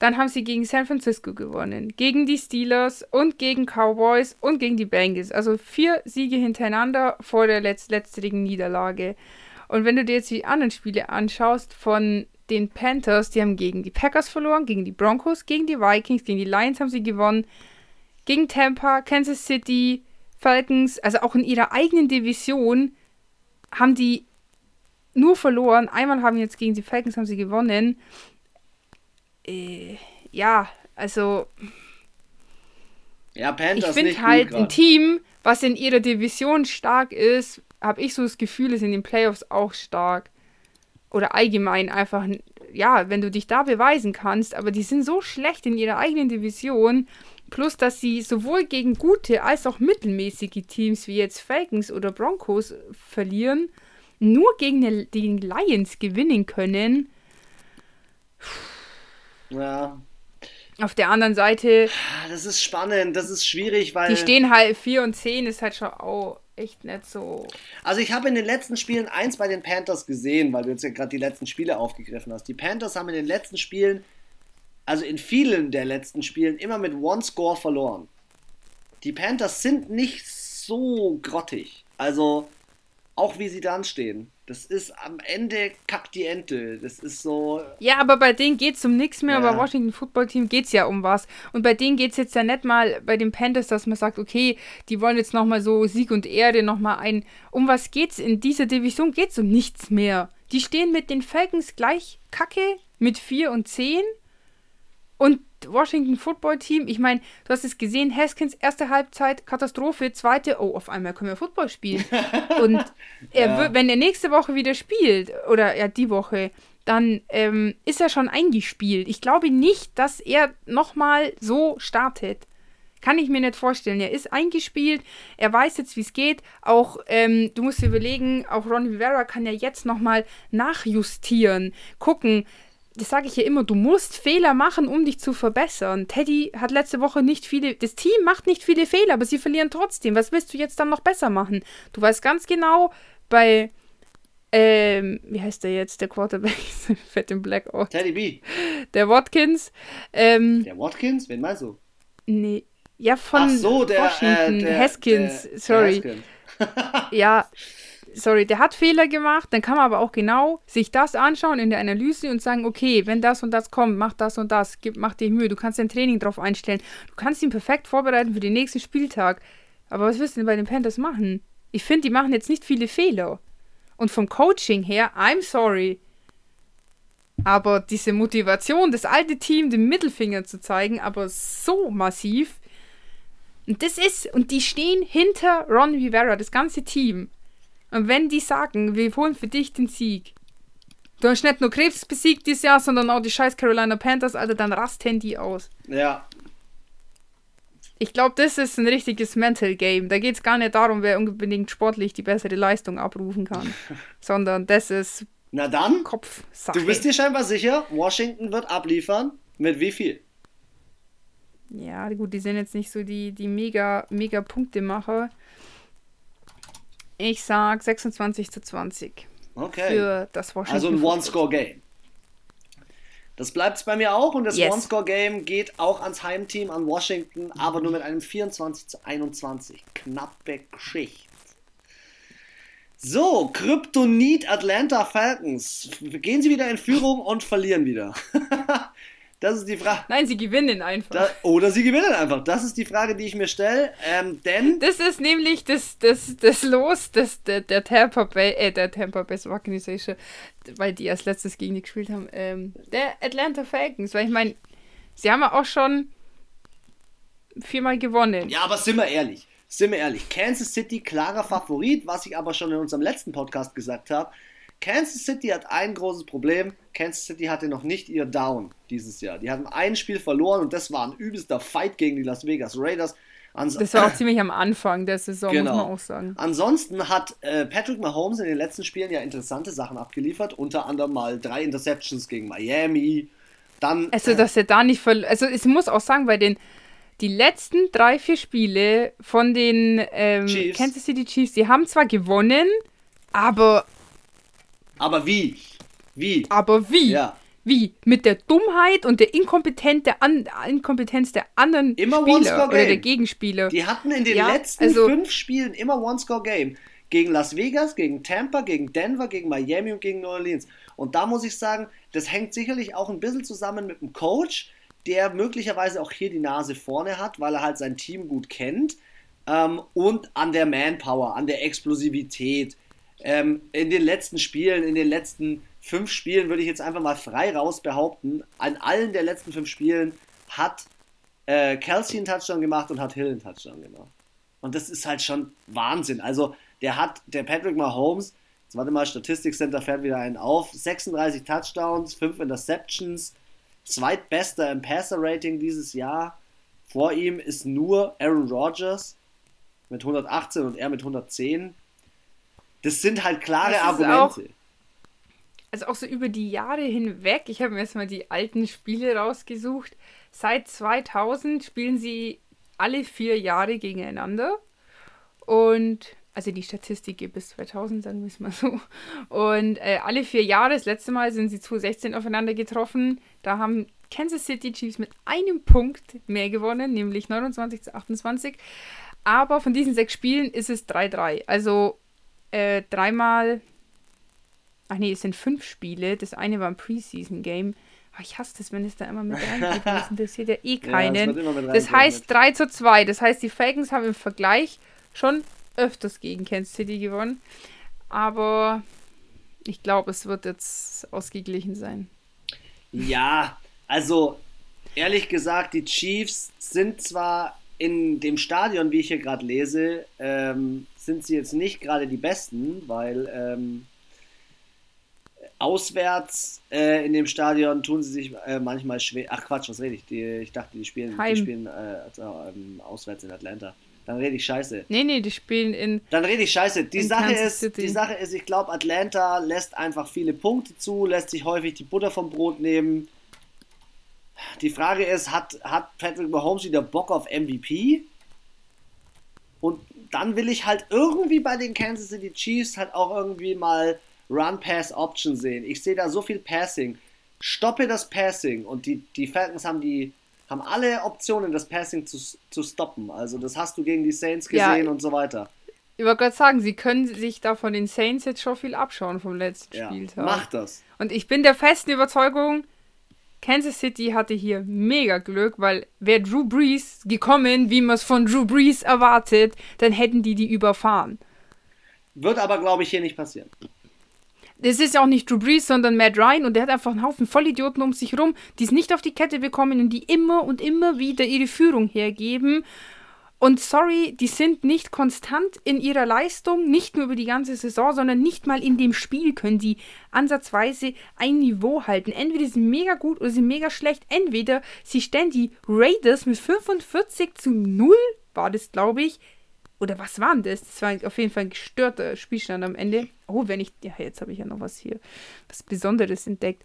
Dann haben sie gegen San Francisco gewonnen, gegen die Steelers und gegen Cowboys und gegen die Bengals. Also vier Siege hintereinander vor der letzt letztjährigen Niederlage. Und wenn du dir jetzt die anderen Spiele anschaust von den Panthers, die haben gegen die Packers verloren, gegen die Broncos, gegen die Vikings, gegen die Lions haben sie gewonnen, gegen Tampa, Kansas City, Falcons, also auch in ihrer eigenen Division haben die nur verloren. Einmal haben jetzt gegen die Falcons haben sie gewonnen äh, ja, also. Ja, Panthers ich finde halt ein Team, was in ihrer Division stark ist, habe ich so das Gefühl, ist in den Playoffs auch stark. Oder allgemein einfach, ja, wenn du dich da beweisen kannst, aber die sind so schlecht in ihrer eigenen Division, plus dass sie sowohl gegen gute als auch mittelmäßige Teams wie jetzt Falcons oder Broncos verlieren, nur gegen die Lions gewinnen können. Ja. Auf der anderen Seite. Das ist spannend, das ist schwierig, weil. Die stehen halt 4 und 10, ist halt schon auch echt nicht so. Also, ich habe in den letzten Spielen eins bei den Panthers gesehen, weil du jetzt ja gerade die letzten Spiele aufgegriffen hast. Die Panthers haben in den letzten Spielen, also in vielen der letzten Spielen, immer mit One Score verloren. Die Panthers sind nicht so grottig. Also, auch wie sie dann stehen. Das ist am Ende kack die Ente. Das ist so. Ja, aber bei denen geht es um nichts mehr. Ja. Bei Washington Football Team geht es ja um was. Und bei denen geht es jetzt ja nicht mal bei den Panthers, dass man sagt, okay, die wollen jetzt nochmal so Sieg und Erde nochmal ein. Um was geht's? In dieser Division geht es um nichts mehr. Die stehen mit den Falcons gleich kacke mit 4 und 10. Und Washington Football Team, ich meine, du hast es gesehen, Haskins erste Halbzeit Katastrophe, zweite, oh, auf einmal können wir Football spielen. *laughs* Und er ja. wird, wenn er nächste Woche wieder spielt, oder ja, die Woche, dann ähm, ist er schon eingespielt. Ich glaube nicht, dass er nochmal so startet. Kann ich mir nicht vorstellen. Er ist eingespielt, er weiß jetzt, wie es geht. Auch, ähm, du musst dir überlegen, auch Ron Rivera kann ja jetzt nochmal nachjustieren, gucken, das sage ich ja immer, du musst Fehler machen, um dich zu verbessern. Teddy hat letzte Woche nicht viele, das Team macht nicht viele Fehler, aber sie verlieren trotzdem. Was willst du jetzt dann noch besser machen? Du weißt ganz genau, bei, ähm, wie heißt der jetzt, der Quarterback, *laughs* fett im Blackout. Teddy B. Der Watkins. Ähm, der Watkins? Wen meinst du? Nee, ja, von Ach so, der, Washington, äh, der, Haskins, der, sorry. Der Haskins. *laughs* ja, sorry, der hat Fehler gemacht, dann kann man aber auch genau sich das anschauen in der Analyse und sagen, okay, wenn das und das kommt, mach das und das, gib, mach dir Mühe, du kannst dein Training darauf einstellen, du kannst ihn perfekt vorbereiten für den nächsten Spieltag. Aber was willst du denn bei den Panthers machen? Ich finde, die machen jetzt nicht viele Fehler. Und vom Coaching her, I'm sorry. Aber diese Motivation, das alte Team den Mittelfinger zu zeigen, aber so massiv. Und das ist, und die stehen hinter Ron Rivera, das ganze Team. Und wenn die sagen, wir holen für dich den Sieg, du hast nicht nur Krebs besiegt dieses Jahr, sondern auch die scheiß Carolina Panthers, Alter, dann rasten die aus. Ja. Ich glaube, das ist ein richtiges Mental Game. Da geht es gar nicht darum, wer unbedingt sportlich die bessere Leistung abrufen kann, *laughs* sondern das ist Na dann, Kopfsache. Du bist dir scheinbar sicher, Washington wird abliefern. Mit wie viel? Ja, gut, die sind jetzt nicht so die, die mega, mega Punktemacher. Ich sag 26 zu 20. Okay. Für das Washington. Also ein One-Score-Game. Das bleibt es bei mir auch und das Yes. One-Score-Game geht auch ans Heimteam an Washington, aber nur mit einem 24 zu 21. Knappe Geschichte. So, Kryptonit Atlanta Falcons. Gehen sie wieder in Führung und verlieren wieder. *laughs* das ist die Frage. Nein, sie gewinnen einfach. Da, oder sie gewinnen einfach. Das ist die Frage, die ich mir stelle. Ähm, denn Das ist nämlich das, das, das Los das, der, der Tampa Bay, äh, der Tampa Bay Organization, weil die als letztes gegen die gespielt haben, ähm, der Atlanta Falcons, weil ich meine, sie haben ja auch schon viermal gewonnen. Ja, aber sind wir ehrlich. Sind wir ehrlich. Kansas City, klarer Favorit, was ich aber schon in unserem letzten Podcast gesagt habe. Kansas City hat ein großes Problem. Kansas City hatte noch nicht ihr Down dieses Jahr. Die hatten ein Spiel verloren und das war ein übelster Fight gegen die Las Vegas Raiders. Ans das war auch *coughs* ziemlich am Anfang der Saison, genau. muss man auch sagen. Ansonsten hat äh, Patrick Mahomes in den letzten Spielen ja interessante Sachen abgeliefert, unter anderem mal drei Interceptions gegen Miami. Dann, also, dass er da nicht verloren. Also, ich muss auch sagen, bei den die letzten drei, vier Spiele von den ähm, Kansas City Chiefs, die haben zwar gewonnen, aber. Aber wie? Wie? Aber wie? Ja. Wie? Mit der Dummheit und der Inkompetenz der, an Inkompetenz der anderen immer Spieler oder der Gegenspieler. Die hatten in den ja, letzten also, fünf Spielen immer One-Score-Game. Gegen Las Vegas, gegen Tampa, gegen Denver, gegen Miami und gegen New Orleans. Und da muss ich sagen, das hängt sicherlich auch ein bisschen zusammen mit dem Coach, der möglicherweise auch hier die Nase vorne hat, weil er halt sein Team gut kennt. Ähm, und an der Manpower, an der Explosivität. Ähm, in den letzten Spielen, in den letzten fünf Spielen würde ich jetzt einfach mal frei raus behaupten, an allen der letzten fünf Spielen hat äh, Kelsey einen Touchdown gemacht und hat Hill einen Touchdown gemacht. Und das ist halt schon Wahnsinn. Also der hat, der Patrick Mahomes, jetzt warte mal, Statistikcenter fährt wieder einen auf, 36 Touchdowns, 5 Interceptions, zweitbester im Passer-Rating dieses Jahr. Vor ihm ist nur Aaron Rodgers mit 118 und er mit 110. Das sind halt klare Argumente. Auch, also auch so über die Jahre hinweg, ich habe mir jetzt mal die alten Spiele rausgesucht. Seit 2000 spielen sie alle vier Jahre gegeneinander. Und also die Statistik geht bis 2000, sagen wir es mal so. Und äh, alle vier Jahre, das letzte Mal sind sie 2016 aufeinander getroffen. Da haben Kansas City Chiefs mit einem Punkt mehr gewonnen, nämlich 29 zu 28. Aber von diesen sechs Spielen ist es 3-3. Also äh, dreimal. Ach nee, es sind fünf Spiele. Das eine war ein Preseason-Game. Oh, ich hasse das, wenn es da immer mit *laughs* reingeht. Das interessiert ja eh keinen. Ja, das, das heißt 3 zu 2. Das heißt, die Falcons haben im Vergleich schon öfters gegen Kansas City gewonnen. Aber ich glaube, es wird jetzt ausgeglichen sein. Ja, also ehrlich gesagt, die Chiefs sind zwar in dem Stadion, wie ich hier gerade lese, ähm, sind sie jetzt nicht gerade die besten, weil ähm, auswärts äh, in dem Stadion tun sie sich äh, manchmal schwer. Ach Quatsch, was rede ich? Die, ich dachte, die spielen, die spielen äh, also, auswärts in Atlanta. Dann rede ich scheiße. Nee, nee, die spielen in. Dann rede ich scheiße. Die Sache ist, die Sache ist, ich glaube, Atlanta lässt einfach viele Punkte zu, lässt sich häufig die Butter vom Brot nehmen. Die Frage ist, hat, hat Patrick Mahomes wieder Bock auf MVP? Und dann will ich halt irgendwie bei den Kansas City Chiefs halt auch irgendwie mal Run-Pass-Option sehen. Ich sehe da so viel Passing. Stoppe das Passing. Und die, die Falcons haben die haben alle Optionen, das Passing zu, zu stoppen. Also das hast du gegen die Saints gesehen ja, und so weiter. Ich wollte gerade sagen, sie können sich da von den Saints jetzt schon viel abschauen vom letzten ja, Spieltag. Mach das. Und ich bin der festen Überzeugung, Kansas City hatte hier mega Glück, weil wäre Drew Brees gekommen, wie man es von Drew Brees erwartet, dann hätten die die überfahren. Wird aber, glaube ich, hier nicht passieren das ist ja auch nicht Drew Brees, sondern Matt Ryan und der hat einfach einen Haufen Vollidioten um sich rum, die es nicht auf die Kette bekommen und die immer und immer wieder ihre Führung hergeben. Und sorry, die sind nicht konstant in ihrer Leistung, nicht nur über die ganze Saison, sondern nicht mal in dem Spiel können die ansatzweise ein Niveau halten. Entweder sie sind mega gut oder sie sind mega schlecht. Entweder sie stellen die Raiders mit 45 zu 0, war das glaube ich, oder was war denn das? Das war auf jeden Fall ein gestörter Spielstand am Ende. Oh, wenn ich. Ja, jetzt habe ich ja noch was hier. Was Besonderes entdeckt.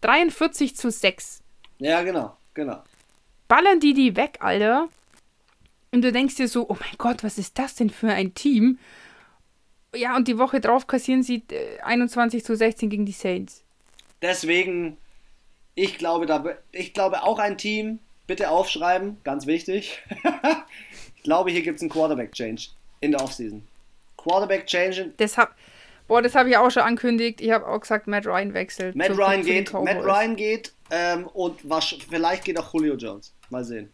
43 zu 6. Ja, genau, genau. Ballern die die weg, Alter. Und du denkst dir so, oh mein Gott, was ist das denn für ein Team? Ja, und die Woche drauf kassieren sie 21 äh, zu 16 gegen die Saints. Deswegen, ich glaube, da, ich glaube auch ein Team, bitte aufschreiben, ganz wichtig. *laughs* glaube, hier gibt es einen Quarterback-Change in der Offseason. Quarterback-Change. Das hab, boah, das habe ich auch schon angekündigt. Ich habe auch gesagt, Matt Ryan wechselt. Matt Ryan zu geht, Matt Ryan geht ähm, und was, vielleicht geht auch Julio Jones. Mal sehen.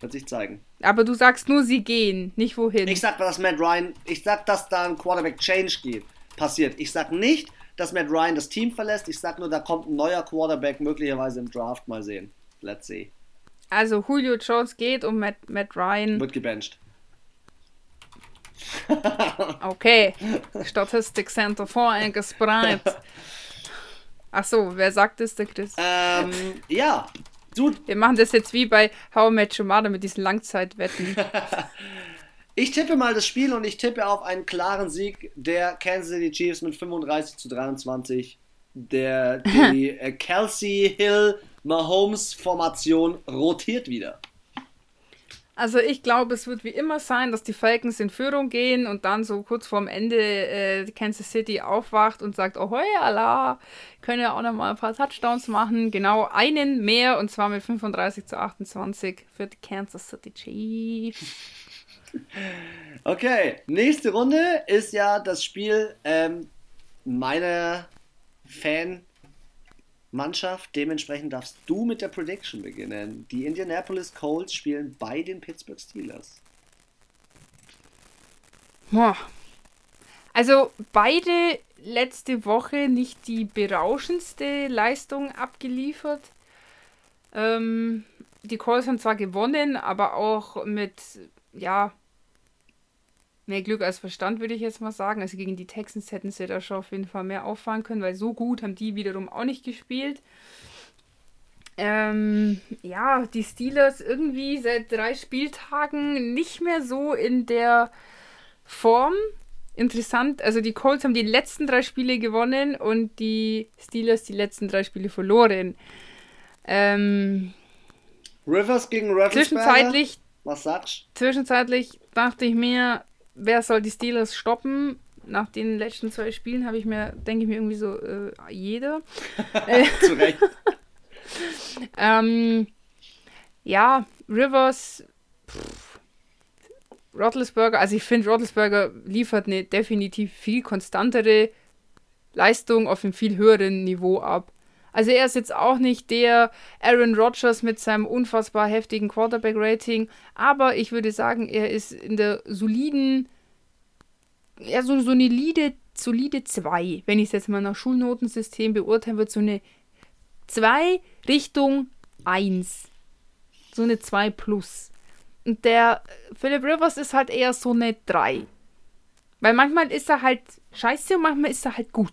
Wird sich zeigen. Aber du sagst nur, sie gehen, nicht wohin. Ich sag, dass Matt Ryan, ich sag, dass da ein Quarterback-Change geht, passiert. Ich sag nicht, dass Matt Ryan das Team verlässt. Ich sag nur, da kommt ein neuer Quarterback möglicherweise im Draft. Mal sehen. Let's see. Also Julio Jones geht und Matt, Matt Ryan. Wird gebencht. *laughs* Okay, Statistik Center voreingespreit. *laughs* Ach so, wer sagt das, der Chris? Ähm, ja, du, Wir machen das jetzt wie bei How I Met Your Mother mit diesen Langzeitwetten. *laughs* ich tippe mal das Spiel und ich tippe auf einen klaren Sieg der Kansas City Chiefs mit 35 zu 23. Der, *laughs* die äh, Kelsey Hill Mahomes Formation rotiert wieder. Also ich glaube, es wird wie immer sein, dass die Falcons in Führung gehen und dann so kurz vorm Ende äh, Kansas City aufwacht und sagt, oh Allah, können ja auch noch mal ein paar Touchdowns machen. Genau einen mehr und zwar mit 35 zu 28 für die Kansas City Chiefs. *laughs* Okay, nächste Runde ist ja das Spiel ähm, meiner Fan-Mannschaft. Dementsprechend darfst du mit der Prediction beginnen. Die Indianapolis Colts spielen bei den Pittsburgh Steelers. Also beide letzte Woche nicht die berauschendste Leistung abgeliefert. Ähm, die Colts haben zwar gewonnen, aber auch mit, ja, mehr Glück als Verstand, würde ich jetzt mal sagen. Also gegen die Texans hätten sie da schon auf jeden Fall mehr auffahren können, weil so gut haben die wiederum auch nicht gespielt. Ähm, ja, die Steelers irgendwie seit drei Spieltagen nicht mehr so in der Form. Interessant, also die Colts haben die letzten drei Spiele gewonnen und die Steelers die letzten drei Spiele verloren. Ähm, Rivers gegen Rivers. zwischenzeitlich, Was sagst zwischenzeitlich dachte ich mir, wer soll die Steelers stoppen? Nach den letzten zwei Spielen habe ich mir, denke ich mir irgendwie so, äh, jeder. *laughs* Zu Recht. *laughs* Ähm, ja, Rivers, pff, Roethlisberger, also ich finde, Roethlisberger liefert eine definitiv viel konstantere Leistung auf einem viel höheren Niveau ab. Also er ist jetzt auch nicht der Aaron Rodgers mit seinem unfassbar heftigen Quarterback-Rating, aber ich würde sagen, er ist in der soliden, ja, so, so eine solide, solide 2, wenn ich es jetzt mal nach Schulnotensystem beurteilen würde, so eine 2 Richtung 1. So eine 2 plus. Und der Philip Rivers ist halt eher so eine 3. Weil manchmal ist er halt scheiße und manchmal ist er halt gut.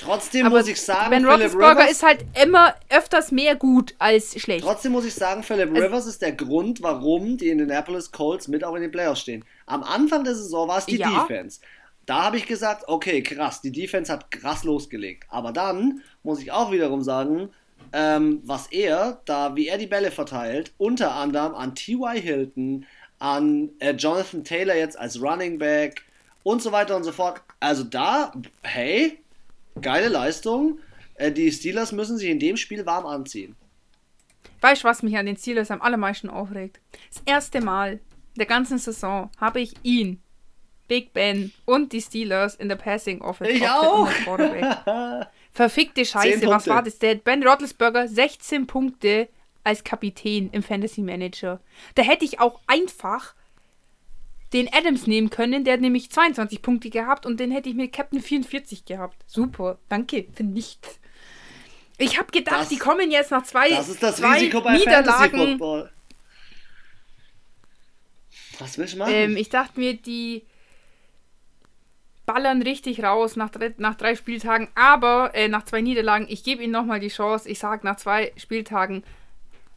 Trotzdem *laughs* muss ich sagen, Ben Roethlisberger Rivers, ist halt immer öfters mehr gut als schlecht. trotzdem muss ich sagen, Philip Also- Rivers ist der Grund, warum die Indianapolis Colts mit auch in den Playoffs stehen. Am Anfang der Saison war es die Ja. Defense. Da habe ich gesagt, okay, krass, die Defense hat krass losgelegt. Aber dann muss ich auch wiederum sagen, ähm, was er, da wie er die Bälle verteilt, unter anderem an T.Y. Hilton, an äh, Jonathan Taylor jetzt als Running Back und so weiter und so fort. Also da, hey, geile Leistung. Äh, die Steelers müssen sich in dem Spiel warm anziehen. Weißt du, was mich an den Steelers am allermeisten aufregt? Das erste Mal der ganzen Saison habe ich ihn, Big Ben und die Steelers in der Passing Offense. Ich auch. *laughs* Verfickte Scheiße, was war das? Der Ben Roethlisberger 16 Punkte als Kapitän im Fantasy Manager. Da hätte ich auch einfach den Adams nehmen können, der hat nämlich 22 Punkte gehabt und den hätte ich mit Captain 44 gehabt. Super, danke für nichts. Ich habe gedacht, Das- die kommen jetzt nach zwei, Das ist das zwei Risiko bei Fantasy Niederlagen. Was willst du machen? Ähm, ich dachte mir, die ballern richtig raus nach drei, nach drei Spieltagen, aber äh, nach zwei Niederlagen. Ich gebe ihnen nochmal die Chance. Ich sage, nach zwei Spieltagen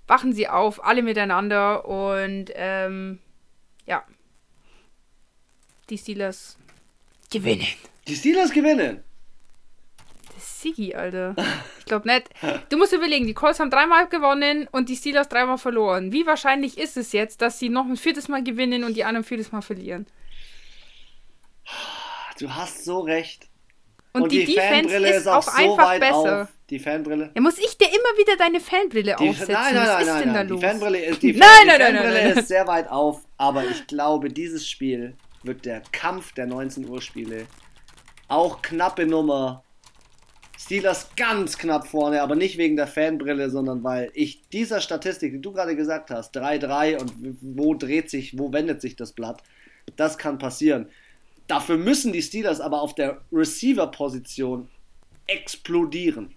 wachen sie auf, alle miteinander und ähm, ja, die Steelers gewinnen. die Steelers gewinnen. Das ist Sigi, Alter. Ich glaube nicht. Du musst überlegen, die Colts haben dreimal gewonnen und die Steelers dreimal verloren. Wie wahrscheinlich ist es jetzt, dass sie noch ein viertes Mal gewinnen und die anderen ein viertes Mal verlieren? Du hast so recht. Und, die, Defense ist, auch einfach besser. auf. Die Fanbrille. Ja, muss ich dir immer wieder deine Fanbrille Die, aufsetzen? nein, nein, Was nein, ist nein, denn da nein. Die los? Fanbrille ist, die, Nein, die nein, nein, Fanbrille ist sehr weit auf, aber ich glaube, dieses Spiel wird der Kampf der 19 Uhr Spiele. Auch knappe Nummer. Steelers ganz knapp vorne, aber nicht wegen der Fanbrille, sondern weil ich dieser Statistik, die du gerade gesagt hast, 3-3 und wo dreht sich, wo wendet sich das Blatt, das kann passieren. Dafür müssen die Steelers aber auf der Receiver-Position explodieren.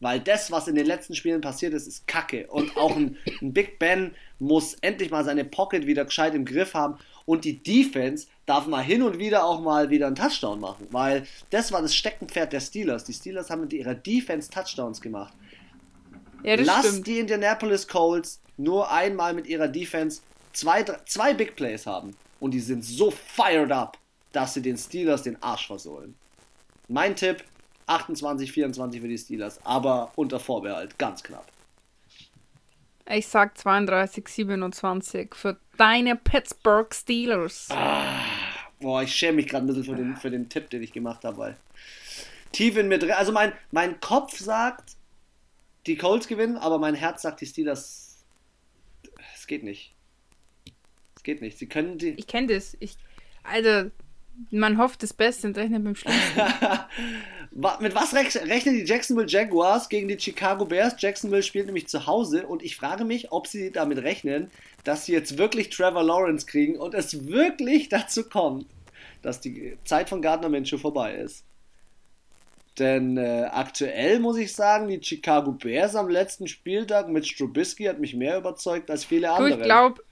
Weil das, was in den letzten Spielen passiert ist, ist Kacke. Und auch ein, ein Big Ben muss endlich mal seine Pocket wieder gescheit im Griff haben. Und die Defense darf mal hin und wieder auch mal wieder einen Touchdown machen, weil das war das Steckenpferd der Steelers. Die Steelers haben mit ihrer Defense Touchdowns gemacht. Ja, Lass stimmt. die Indianapolis Colts nur einmal mit ihrer Defense zwei, zwei Big Plays haben und die sind so fired up, dass sie den Steelers den Arsch versohlen. Mein Tipp: 28, 24 für die Steelers, aber unter Vorbehalt, ganz knapp. Ich sag 32, 27 für deine Pittsburgh Steelers. Ah, boah, ich schäme mich gerade ein bisschen für den, für den Tipp, den ich gemacht habe, weil tief in mir drin, also mein, mein Kopf sagt, die Colts gewinnen, aber mein Herz sagt, die Steelers, es geht nicht. Es geht nicht. Sie können die. Ich kenne das. Ich, also, man hofft das Beste und rechnet mit dem Schlimmsten. *laughs* mit was rechnen die Jacksonville Jaguars gegen die Chicago Bears? Jacksonville spielt nämlich zu Hause und ich frage mich, ob sie damit rechnen, dass sie jetzt wirklich Trevor Lawrence kriegen und es wirklich *laughs* dazu kommt, dass die Zeit von Gardner Minshew vorbei ist. Denn äh, aktuell muss ich sagen, die Chicago Bears am letzten Spieltag mit Strubisky hat mich mehr überzeugt als viele andere. Du, ich glaube,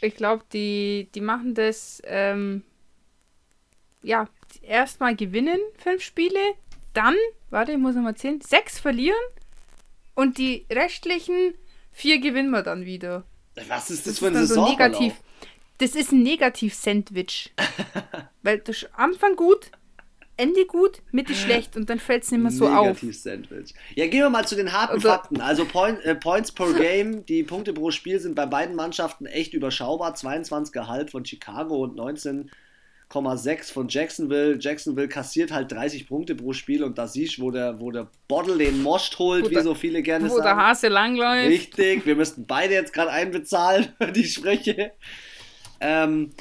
ich glaub, die, die machen das ähm, ja, erstmal gewinnen, fünf Spiele, dann, warte, ich muss nochmal zählen, sechs verlieren und die restlichen vier gewinnen wir dann wieder. Was ist das, das für ein So negativ, das ist ein Negativ-Sandwich. *laughs* Weil das Anfang gut, Ende gut, Mitte schlecht und dann fällt es nicht mehr so Negativ auf. Negativ-Sandwich. Ja, gehen wir mal zu den harten also, Fakten. Also Point, äh, Points per *laughs* Game, die Punkte pro Spiel sind bei beiden Mannschaften echt überschaubar. 22,5 von Chicago und 19 6 von Jacksonville. Jacksonville kassiert halt 30 Punkte pro Spiel und da siehst du, wo der, wo der Bottle den Most holt, wo wie so viele gerne wo sagen. Wo der Hase langläuft. Richtig, wir müssten beide jetzt gerade einbezahlen, die Spreche. Ähm,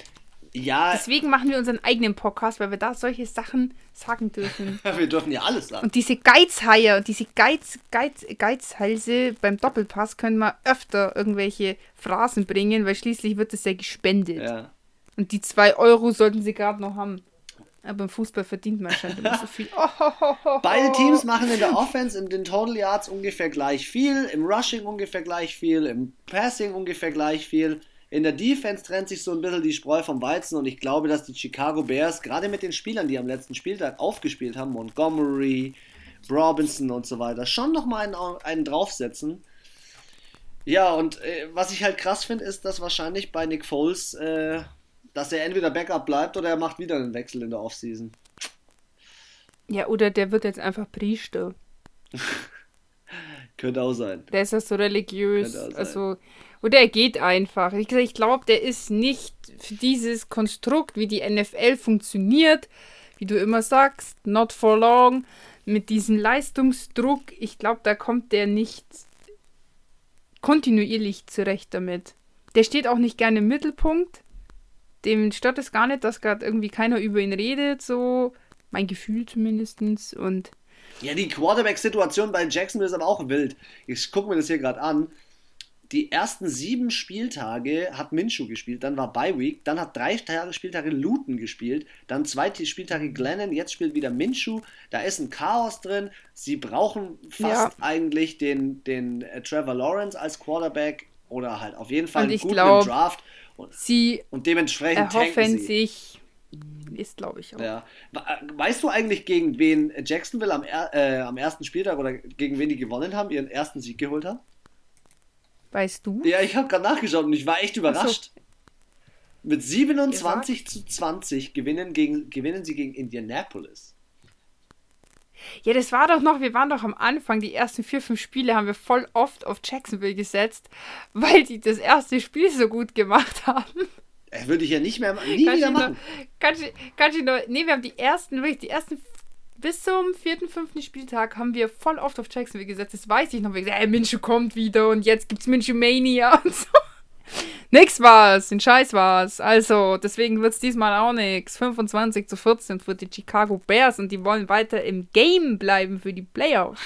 ja. Deswegen machen wir unseren eigenen Podcast, weil wir da solche Sachen sagen dürfen. *laughs* wir dürfen ja alles sagen. Und diese Geizhaie und diese Geiz, Geiz, Geizhalse beim Doppelpass können wir öfter irgendwelche Phrasen bringen, weil schließlich wird es ja gespendet. Ja. Und die 2 Euro sollten sie gerade noch haben. Aber im Fußball verdient man schon immer so viel. Oh, oh, oh, Beide Teams machen in der Offense in den Total Yards ungefähr gleich viel, im Rushing ungefähr gleich viel, im Passing ungefähr gleich viel. In der Defense trennt sich so ein bisschen die Spreu vom Weizen und ich glaube, dass die Chicago Bears, gerade mit den Spielern, die am letzten Spieltag aufgespielt haben, Montgomery, Robinson und so weiter, schon nochmal einen, einen draufsetzen. Ja, und äh, was ich halt krass finde, ist, dass wahrscheinlich bei Nick Foles äh, dass er entweder Backup bleibt oder er macht wieder einen Wechsel in der Offseason. Ja, oder der wird jetzt einfach Priester. *laughs* Könnte auch sein. Der ist ja so religiös. Also, oder er geht einfach. Ich, ich glaube, der ist nicht für dieses Konstrukt, wie die NFL funktioniert, wie du immer sagst, not for long, mit diesem Leistungsdruck. Ich glaube, da kommt der nicht kontinuierlich zurecht damit. Der steht auch nicht gerne im Mittelpunkt dem stört es gar nicht, dass gerade irgendwie keiner über ihn redet, so mein Gefühl zumindest. Und ja, die Quarterback-Situation bei Jacksonville ist aber auch wild. Ich gucke mir das hier gerade an. Die ersten sieben Spieltage hat Minshew gespielt, dann war Bye Week, dann hat drei Spieltage Luton gespielt, dann zwei Spieltage Glennon, jetzt spielt wieder Minshew. Da ist ein Chaos drin. Sie brauchen fast ja. eigentlich den, den äh, Trevor Lawrence als Quarterback oder halt auf jeden Fall einen guten glaub, Draft. Und, sie und dementsprechend erhoffen sich. Ist, glaube ich, auch. Ja. Weißt du eigentlich, gegen wen Jacksonville am, äh, am ersten Spieltag oder gegen wen die gewonnen haben, ihren ersten Sieg geholt haben? Weißt du? Ja, ich habe gerade nachgeschaut und ich war echt überrascht. So. Mit 27 zu 20 gewinnen, gegen, gewinnen sie gegen Indianapolis. Ja, das war doch noch, wir waren doch am Anfang, die ersten vier, fünf Spiele haben wir voll oft auf Jacksonville gesetzt, *laughs* weil die das erste Spiel so gut gemacht haben. Das würde ich ja nicht mehr nie kann wieder machen. Noch, kann, ich, kann ich noch, nee, wir haben die ersten, wirklich die ersten bis zum vierten, fünften Spieltag haben wir voll oft auf Jacksonville gesetzt. Das weiß ich noch. Wir gesagt, ey, Minshew kommt wieder und jetzt gibt's Minshew Mania *laughs* und so. *laughs* Nix war's, ein Scheiß war's. Also, deswegen wird's diesmal auch nix. 25 zu 14 für die Chicago Bears und die wollen weiter im Game bleiben für die Playoffs.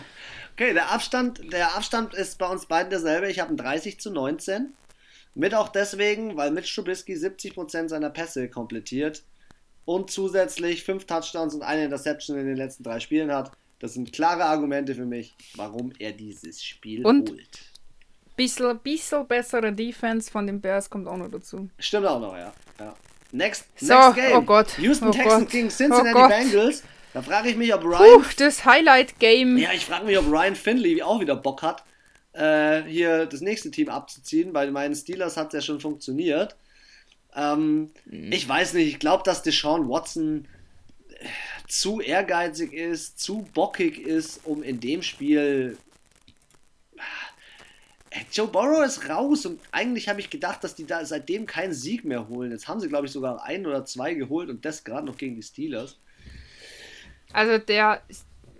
*laughs* okay, der Abstand, der Abstand ist bei uns beiden derselbe. Ich habe ein 30 zu 19. Mit auch deswegen, weil Mitch Trubisky 70% seiner Pässe komplettiert und zusätzlich 5 Touchdowns und eine Interception in den letzten drei Spielen hat. Das sind klare Argumente für mich, warum er dieses Spiel und holt Bisschen, bisschen bessere Defense von den Bears kommt auch noch dazu. Stimmt auch noch, ja. ja. Next, So, next game. oh Gott, Houston oh Texans Gott, gegen oh Cincinnati Gott. Bengals. Da frage ich mich, ob Ryan Puh, das Highlight-Game. Ja, ich frage mich, ob Ryan Finley auch wieder Bock hat, äh, hier das nächste Team abzuziehen. Bei meinen Steelers hat es ja schon funktioniert. Ähm, Ich weiß nicht, ich glaube, dass Deshaun Watson äh, zu ehrgeizig ist, zu bockig ist, um in dem Spiel. Äh, Joe Burrow ist raus und eigentlich habe ich gedacht, dass die da seitdem keinen Sieg mehr holen. Jetzt haben sie, glaube ich, sogar ein oder zwei geholt und das gerade noch gegen die Steelers. Also der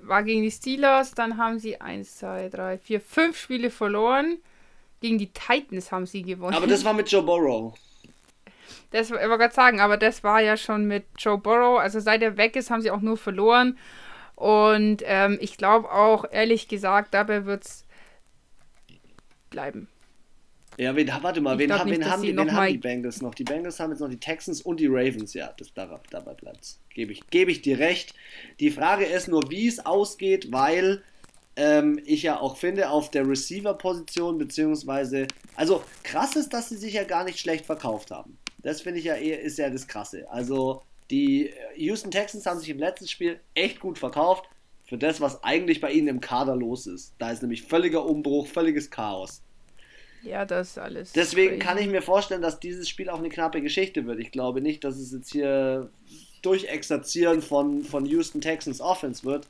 war gegen die Steelers, dann haben sie 1, 2, 3, 4, 5 Spiele verloren. Gegen die Titans haben sie gewonnen. Aber das war mit Joe Burrow. Das ich wollte gerade sagen, aber das war ja schon mit Joe Burrow. Also seit er weg ist, haben sie auch nur verloren. Und ähm, ich glaube auch, ehrlich gesagt, dabei wird es bleiben. Ja, wen, warte mal, Ich wen, haben, nicht, wen, haben, die, wen haben die Bengals noch? Die Bengals haben jetzt noch die Texans und die Ravens. Ja, das dabei, dabei bleibt Gebe ich, gebe ich dir recht. Die Frage ist nur, wie es ausgeht, weil ähm, ich ja auch finde, auf der Receiver-Position, beziehungsweise, also krass ist, dass sie sich ja gar nicht schlecht verkauft haben. Das finde ich ja eher, ist ja das Krasse. Also, die äh, Houston Texans haben sich im letzten Spiel echt gut verkauft für das, was eigentlich bei ihnen im Kader los ist. Da ist nämlich völliger Umbruch, völliges Chaos. Ja, das ist alles. Deswegen kann ich mir vorstellen, dass dieses Spiel auch eine knappe Geschichte wird. Ich glaube nicht, dass es jetzt hier Durchexerzieren von, von Houston Texans Offense wird.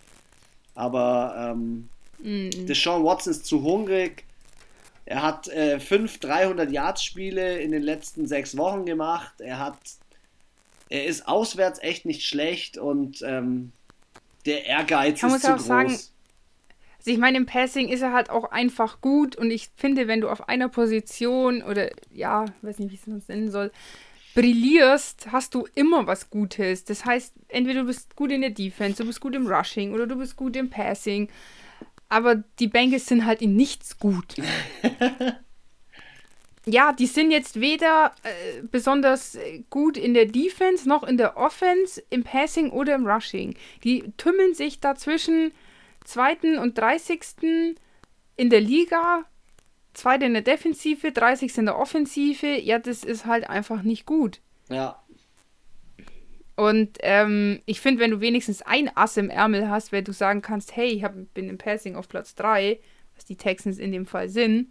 Aber ähm, Mm, Deshaun Watson ist zu hungrig. Er hat äh, fünf 300-Yards-Spiele in den letzten sechs Wochen gemacht. Er hat, er ist auswärts echt nicht schlecht und ähm, der Ehrgeiz Man ist muss zu auch groß. sagen, Also ich meine, im Passing ist er halt auch einfach gut und ich finde, wenn du auf einer Position oder ja, weiß nicht, wie ich es sonst nennen soll, brillierst, hast du immer was Gutes. Das heißt, entweder du bist gut in der Defense, du bist gut im Rushing oder du bist gut im Passing. Aber die Bengals sind halt in nichts gut. *laughs* ja, die sind jetzt weder äh, besonders äh, gut in der Defense noch in der Offense, im Passing oder im Rushing. Die tümmeln sich dazwischen zweiten und 30. in der Liga, zweite in der Defensive, 30. in der Offensive. Ja, das ist halt einfach nicht gut. Ja, Und ähm, ich finde, wenn du wenigstens ein Ass im Ärmel hast, weil du sagen kannst, hey, ich hab, bin im Passing auf Platz 3, was die Texans in dem Fall sind,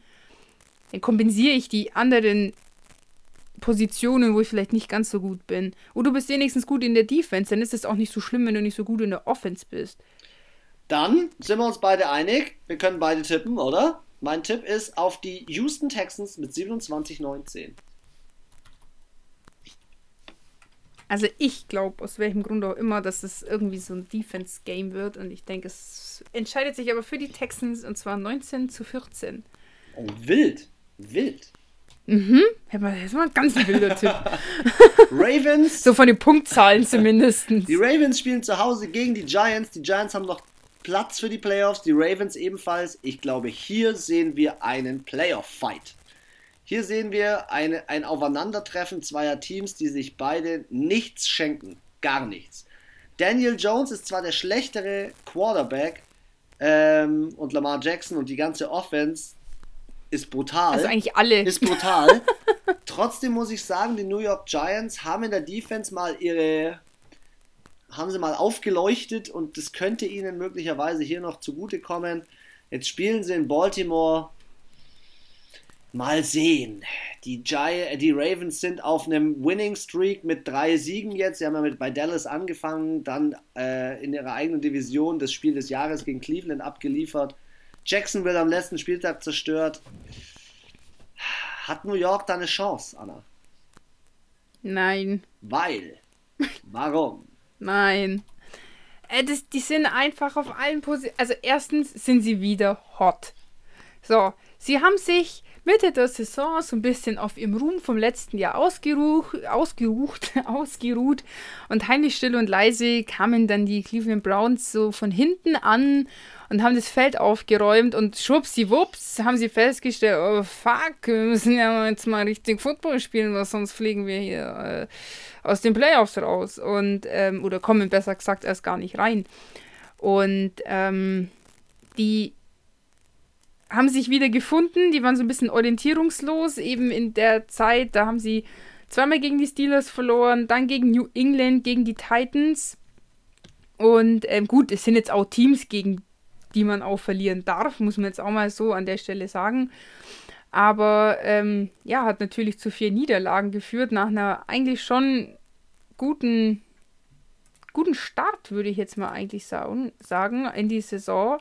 dann kompensiere ich die anderen Positionen, wo ich vielleicht nicht ganz so gut bin. Oder du bist wenigstens gut in der Defense, dann ist es auch nicht so schlimm, wenn du nicht so gut in der Offense bist. Dann sind wir uns beide einig. Wir können beide tippen, oder? Mein Tipp ist auf die Houston Texans mit 27-19. Also ich glaube, aus welchem Grund auch immer, dass es irgendwie so ein Defense-Game wird. Und ich denke, es entscheidet sich aber für die Texans und zwar 19 zu 14. Oh, wild. Wild. Mhm. Das ist mal ein ganz wilder Tipp. *laughs* *laughs* Ravens. So von den Punktzahlen zumindest. Die Ravens spielen zu Hause gegen die Giants. Die Giants haben noch Platz für die Playoffs. Die Ravens ebenfalls. Ich glaube, hier sehen wir einen Playoff-Fight. Hier sehen wir eine, ein Aufeinandertreffen zweier Teams, die sich beide nichts schenken. Gar nichts. Daniel Jones ist zwar der schlechtere Quarterback ähm, und Lamar Jackson und die ganze Offense ist brutal. Also eigentlich alle. Ist brutal. *laughs* Trotzdem muss ich sagen, die New York Giants haben in der Defense mal ihre. haben sie mal aufgeleuchtet und das könnte ihnen möglicherweise hier noch zugutekommen. Jetzt spielen sie in Baltimore. Mal sehen. Die, Gi äh, die Ravens sind auf einem Winning Streak mit drei Siegen jetzt. Sie haben ja mit bei Dallas angefangen, dann äh, in ihrer eigenen Division das Spiel des Jahres gegen Cleveland abgeliefert. Jacksonville am letzten Spieltag zerstört. Hat New York da eine Chance, Anna? Nein, Weil. Warum? nein. Äh, das, die sind einfach auf allen Positionen. Also erstens sind sie wieder hot. So, sie haben sich Mitte der Saison so ein bisschen auf ihrem Ruhm vom letzten Jahr ausgeruht, ausgeruht, *laughs* ausgeruht und heimlich still und leise kamen dann die Cleveland Browns so von hinten an und haben das Feld aufgeräumt und schwuppsiwupps haben sie festgestellt, oh fuck, wir müssen ja jetzt mal richtig Football spielen, weil sonst fliegen wir hier äh, aus den Playoffs raus und ähm, oder kommen besser gesagt erst gar nicht rein. Und ähm, die haben sich wieder gefunden. Die waren so ein bisschen orientierungslos, eben in der Zeit. Da haben sie zweimal gegen die Steelers verloren, dann gegen New England, gegen die Titans. Und ähm, gut, es sind jetzt auch Teams, gegen die man auch verlieren darf, muss man jetzt auch mal so an der Stelle sagen. Aber ähm, ja, hat natürlich zu vier Niederlagen geführt, nach einer eigentlich schon guten, guten Start, würde ich jetzt mal eigentlich sagen, in die Saison.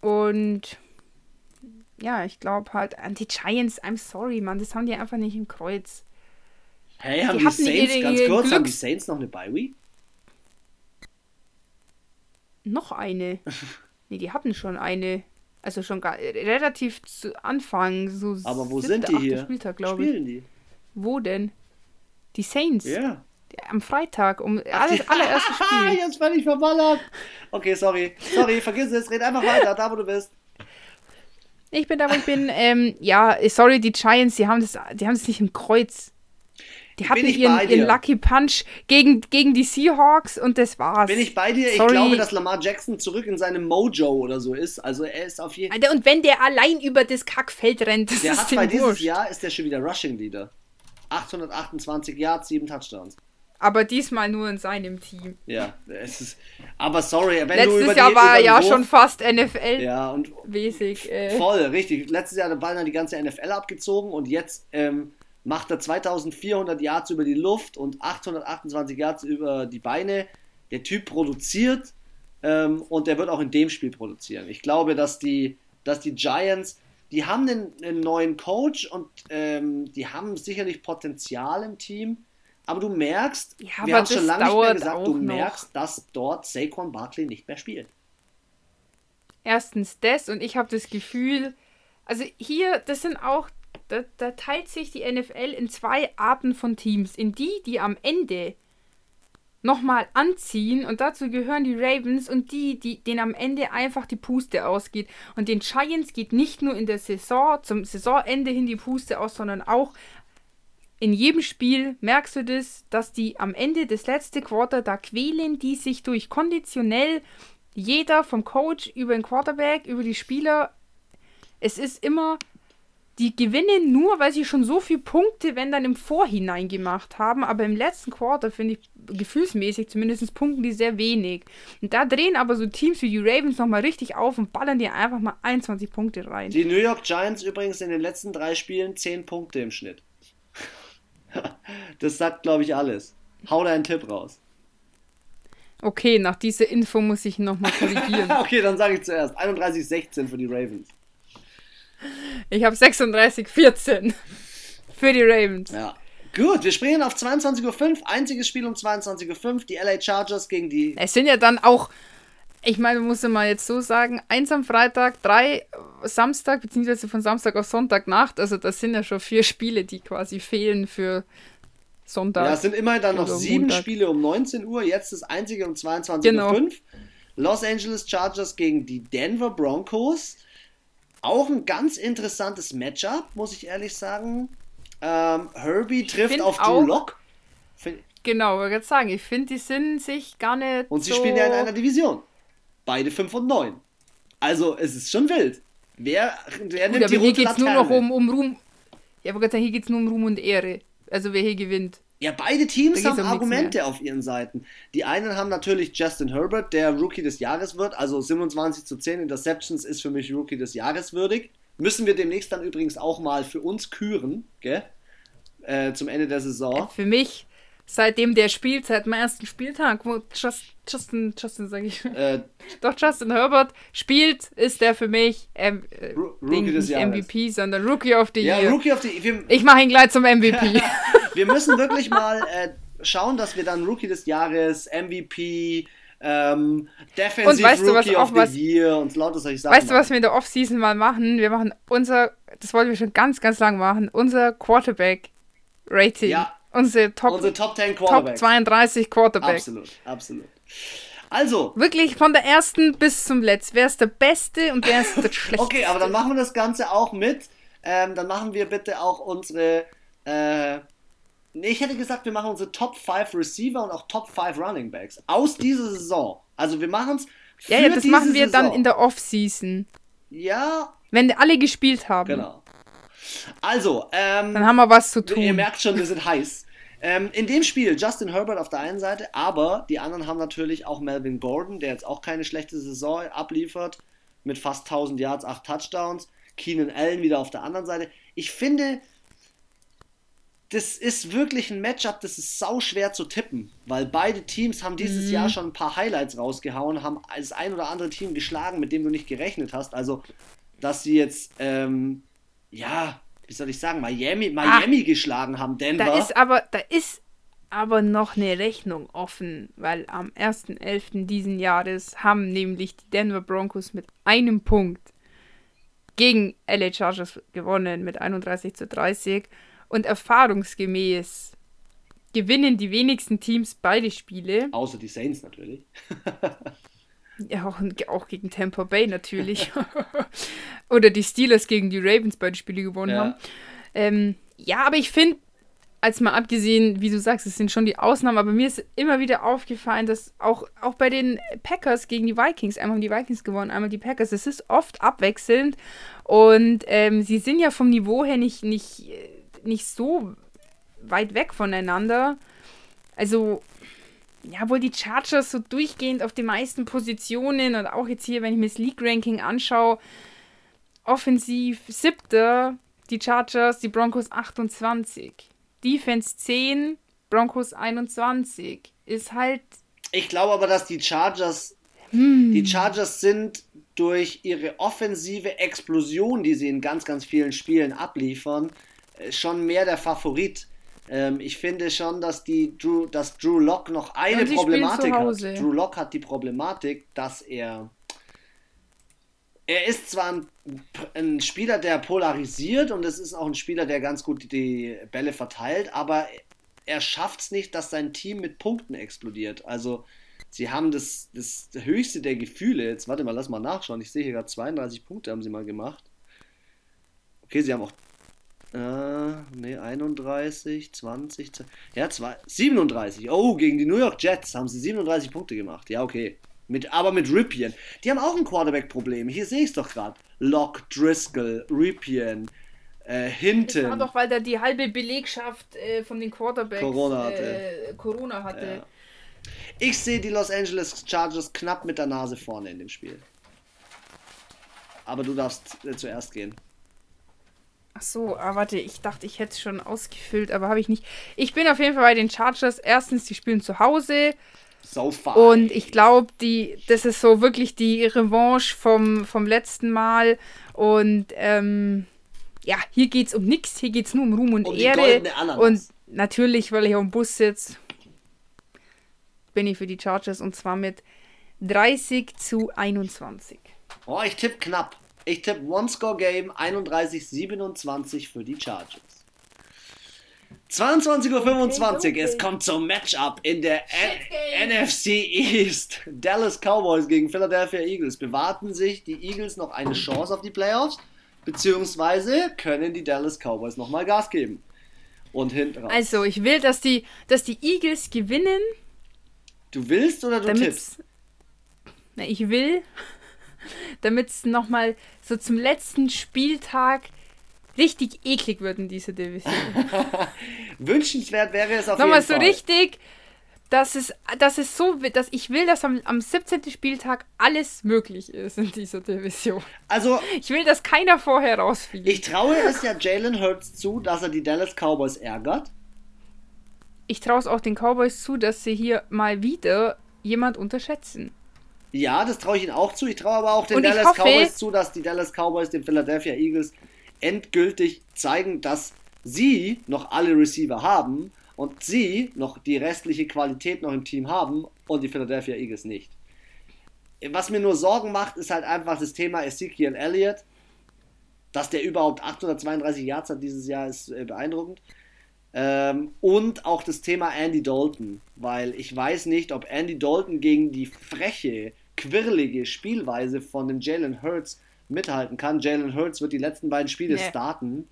Und ja, ich glaube halt, an die Giants, I'm sorry, Mann, das haben die einfach nicht im Kreuz. Hey, haben die, die Saints, ganz kurz, Glücks haben die Saints noch eine Bye-Week? Noch eine? *laughs* nee, die hatten schon eine. Also schon gar, relativ zu Anfang. So Aber wo sind die hier? Spieltag, Spielen die? Wo denn? Die Saints. Ja. Yeah. Am Freitag, um alles, allererste *laughs* Spiel. Jetzt bin ich verballert. Okay, sorry. Sorry, vergiss es. Red einfach weiter, da wo du bist. Ich bin da, wo ich bin. Ähm, ja, sorry, die Giants, die haben das, die haben das nicht im Kreuz. Die hatten ihren, ihren, Lucky Punch gegen, gegen die Seahawks und das war's. Bin ich bei dir? Sorry. Ich glaube, dass Lamar Jackson zurück in seinem Mojo oder so ist. Also er ist auf jeden Fall. Und wenn der allein über das Kackfeld rennt, das der ist hat bei dieses Jahr ist der schon wieder Rushing Leader. 828 Yards, 7 Touchdowns. Aber diesmal nur in seinem Team. Ja, es ist. Aber sorry, wenn Letztes du über Jahr die, war er ja Wurf, schon fast NFL. Ja, und. Mäßig. Äh. Voll, richtig. Letztes Jahr hat der Ball dann die ganze NFL abgezogen und jetzt ähm, macht er 2400 Yards über die Luft und 828 Yards über die Beine. Der Typ produziert ähm, und der wird auch in dem Spiel produzieren. Ich glaube, dass die, dass die Giants, die haben einen, einen neuen Coach und ähm, die haben sicherlich Potenzial im Team. Aber du merkst, ja, wir haben schon lange nicht mehr gesagt, du merkst, dass dort Saquon Barkley nicht mehr spielt. Erstens das und ich habe das Gefühl, also hier, das sind auch, da, da, teilt sich die NFL in zwei Arten von Teams. In die, die am Ende nochmal anziehen und dazu gehören die Ravens und die, die denen am Ende einfach die Puste ausgeht. Und den Giants geht nicht nur in der Saison, zum Saisonende hin die Puste aus, sondern auch in jedem Spiel merkst du das, dass die am Ende des letzten Quarter, da quälen die sich durch konditionell jeder vom Coach über den Quarterback, über die Spieler. Es ist immer, die gewinnen nur, weil sie schon so viele Punkte, wenn dann im Vorhinein gemacht haben. Aber im letzten Quarter finde ich gefühlsmäßig zumindest punkten die sehr wenig. Und da drehen aber so Teams wie die Ravens nochmal richtig auf und ballern dir einfach mal 21 Punkte rein. Die New York Giants übrigens in den letzten drei Spielen 10 Punkte im Schnitt. Das sagt, glaube ich, alles. Hau da einen Tipp raus. Okay, nach dieser Info muss ich nochmal korrigieren. *laughs* okay, dann sage ich zuerst. 31-16 für die Ravens. Ich habe 36-14 für die Ravens. Ja. Gut, wir springen auf 22.05 Uhr. Einziges Spiel um 22.05 Uhr. Die LA Chargers gegen die. Es sind ja dann auch ich meine, man muss mal jetzt so sagen, eins am Freitag, drei Samstag, beziehungsweise von Samstag auf Sonntagnacht. Also das sind ja schon vier Spiele, die quasi fehlen für Sonntag. Ja, es sind immerhin dann noch sieben Montag. Spiele um 19 Uhr, jetzt das einzige um 22.05 genau. Uhr. Los Angeles Chargers gegen die Denver Broncos. Auch ein ganz interessantes Matchup, muss ich ehrlich sagen. Ähm, Herbie trifft auf Drew Lock. Genau, wollte gerade sagen, ich finde, die sind sich gar nicht. Und sie so spielen ja in einer Division. Beide 5 und 9. Also, es ist schon wild. Wer, wer nimmt Gut, die aber hier geht es nur noch um, um Ruhm. Ja, aber hier geht es nur um Ruhm und Ehre. Also, wer hier gewinnt. Ja, beide Teams haben um Argumente auf ihren Seiten. Die einen haben natürlich Justin Herbert, der Rookie des Jahres wird. Also 27 zu 10 Interceptions ist für mich Rookie des Jahres würdig. Müssen wir demnächst dann übrigens auch mal für uns küren, gell? Äh, zum Ende der Saison. Für mich seitdem der spielt, seit dem ersten Spieltag, wo Just, Justin, Justin sage ich, äh, *laughs* doch Justin Herbert spielt, ist der für mich ähm, äh, Rookie des Jahres. MVP, sondern Rookie of the ja, Year. Rookie of the wir, Ich mache ihn gleich zum MVP. *laughs* *laughs* wir müssen wirklich mal äh, schauen, dass wir dann Rookie des Jahres, MVP, ähm, Defensive und weißt Rookie du, was of was, the Year und lauter solche Sachen. Weißt du, was wir in der Offseason mal machen? Wir machen unser, das wollten wir schon ganz, ganz lang machen, unser Quarterback-Rating. Ja, Unsere Top, Unsere Top 10 Quarterbacks. Top 32 Quarterbacks. Absolut, absolut. Also. Wirklich von der ersten bis zum letzten. Wer ist der Beste und wer ist der *laughs* Schlechteste? okay, aber dann machen wir das Ganze auch mit. Ähm, dann machen wir bitte auch unsere. Äh, ich hätte gesagt, wir machen unsere Top 5 Receiver und auch Top 5 Running Backs aus dieser Saison. Also wir machen es. Ja, ja, das machen wir Saison. dann in der Offseason. Ja. Wenn alle gespielt haben. Genau. Also, ähm, Dann haben wir was zu tun. Ihr merkt schon, wir sind heiß. Ähm, in dem Spiel Justin Herbert auf der einen Seite, aber die anderen haben natürlich auch Melvin Gordon, der jetzt auch keine schlechte Saison abliefert, mit fast 1000 Yards, 8 Touchdowns. Keenan Allen wieder auf der anderen Seite. Ich finde, das ist wirklich ein Matchup, das ist sau schwer zu tippen, weil beide Teams haben dieses Mhm. Jahr schon ein paar Highlights rausgehauen, haben das ein oder andere Team geschlagen, mit dem du nicht gerechnet hast. Also, dass sie jetzt, ähm, ja, wie soll ich sagen, Miami, Miami geschlagen haben, Denver. Da ist aber, da ist aber noch eine Rechnung offen, weil am 1.11. diesen Jahres haben nämlich die Denver Broncos mit einem Punkt gegen LA Chargers gewonnen mit 31 zu 30 und erfahrungsgemäß gewinnen die wenigsten Teams beide Spiele. Außer die Saints natürlich. *laughs* Ja, auch, auch gegen Tampa Bay natürlich. *laughs* Oder die Steelers gegen die Ravens beide Spiele gewonnen Ja. haben. Ähm, ja, aber ich finde, als mal abgesehen, wie du sagst, es sind schon die Ausnahmen, aber mir ist immer wieder aufgefallen, dass auch, auch bei den Packers gegen die Vikings, einmal haben die Vikings gewonnen, einmal die Packers, es ist oft abwechselnd und ähm, sie sind ja vom Niveau her nicht, nicht, nicht so weit weg voneinander. Also, ja, wohl die Chargers so durchgehend auf den meisten Positionen und auch jetzt hier, wenn ich mir das League-Ranking anschaue, offensiv siebter, die Chargers, die Broncos 28. Defense 10, Broncos 21. Ist halt. Ich glaube aber, dass die Chargers, Hm. die Chargers sind durch ihre offensive Explosion, die sie in ganz, ganz vielen Spielen abliefern, schon mehr der Favorit. Ähm, ich finde schon, dass die Drew, dass Drew Lock noch eine Problematik hat. Drew Lock hat die Problematik, dass er er ist zwar ein, ein Spieler, der polarisiert und es ist auch ein Spieler, der ganz gut die Bälle verteilt, aber er schafft es nicht, dass sein Team mit Punkten explodiert. Also sie haben das, das höchste der Gefühle. Jetzt warte mal, lass mal nachschauen. Ich sehe hier gerade 32 Punkte haben sie mal gemacht. Okay, sie haben auch äh, nee, 31, 20, ja, zwei, 37. Oh, gegen die New York Jets haben sie 37 Punkte gemacht. Ja, okay. Mit, aber mit Ripien. Die haben auch ein Quarterback-Problem. Hier sehe ich es doch gerade. Lock, Driscoll, Ripien, äh, Das Hinton. war doch, weil da die halbe Belegschaft äh, von den Quarterbacks Corona hatte. Äh, Corona hatte. Ja. Ich sehe die Los Angeles Chargers knapp mit der Nase vorne in dem Spiel. Aber du darfst äh, zuerst gehen. Ach so, ah, warte, ich dachte, ich hätte es schon ausgefüllt, aber habe ich nicht. Ich bin auf jeden Fall bei den Chargers. Erstens, die spielen zu Hause. So far. Und ich glaube, die, das ist so wirklich die Revanche vom, vom letzten Mal. Und ähm, ja, hier geht es um nichts, hier geht es nur um Ruhm und Um Ehre. Und natürlich, weil ich auf dem Bus sitze, bin ich für die Chargers und zwar mit 30 zu 21. Oh, ich tippe knapp. Ich tippe One-Score-Game 31-27 für die Chargers. 22.25 Okay, okay. Uhr, es kommt zum Matchup in der. NFC East. Dallas Cowboys gegen Philadelphia Eagles. Bewarten sich die Eagles noch eine Chance auf die Playoffs? Beziehungsweise können die Dallas Cowboys nochmal Gas geben? Und hinten raus. Also, ich will, dass die, dass die Eagles gewinnen, du willst oder du tippst? Na, ich will, damit es nochmal so zum letzten Spieltag richtig eklig wird in dieser Division. *laughs* Wünschenswert wäre es auf Nochmal jeden so Fall. richtig, dass es, dass es so wird, dass ich will, dass am, am 17. Spieltag alles möglich ist in dieser Division. Also, Ich will, dass keiner vorher rausfliegt. ich traue es ja Jalen Hurts zu, dass er die Dallas Cowboys ärgert. Ich traue es auch den Cowboys zu, dass sie hier mal wieder jemand unterschätzen. Ja, das traue ich ihnen auch zu. Ich traue aber auch den Dallas hoffe- Cowboys zu, dass die Dallas Cowboys den Philadelphia Eagles endgültig zeigen, dass sie noch alle Receiver haben und sie noch die restliche Qualität noch im Team haben und die Philadelphia Eagles nicht. Was mir nur Sorgen macht, ist halt einfach das Thema Ezekiel Elliott. Dass der überhaupt 832 Yards hat dieses Jahr, ist äh, beeindruckend. Ähm, und auch das Thema Andy Dalton, weil ich weiß nicht, ob Andy Dalton gegen die freche, quirlige Spielweise von dem Jalen Hurts mithalten kann. Jalen Hurts wird die letzten beiden Spiele Nee. starten.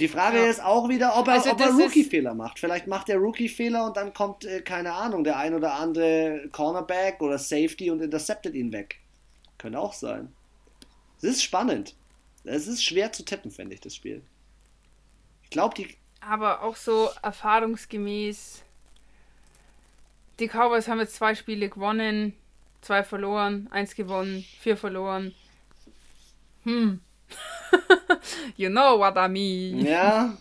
Die Frage Ja. ist auch wieder, ob er, Also ob er Rookie-Fehler macht. Vielleicht macht er Rookie-Fehler und dann kommt, äh, keine Ahnung, der ein oder andere Cornerback oder Safety und interceptet ihn weg. Könnte auch sein. Es ist spannend. Es ist schwer zu tippen, finde ich, das Spiel. Ich glaube, die. Aber auch so erfahrungsgemäß. Die Cowboys haben jetzt zwei Spiele gewonnen, zwei verloren, eins gewonnen, vier verloren. Hm. *laughs* you know what I mean. Ja.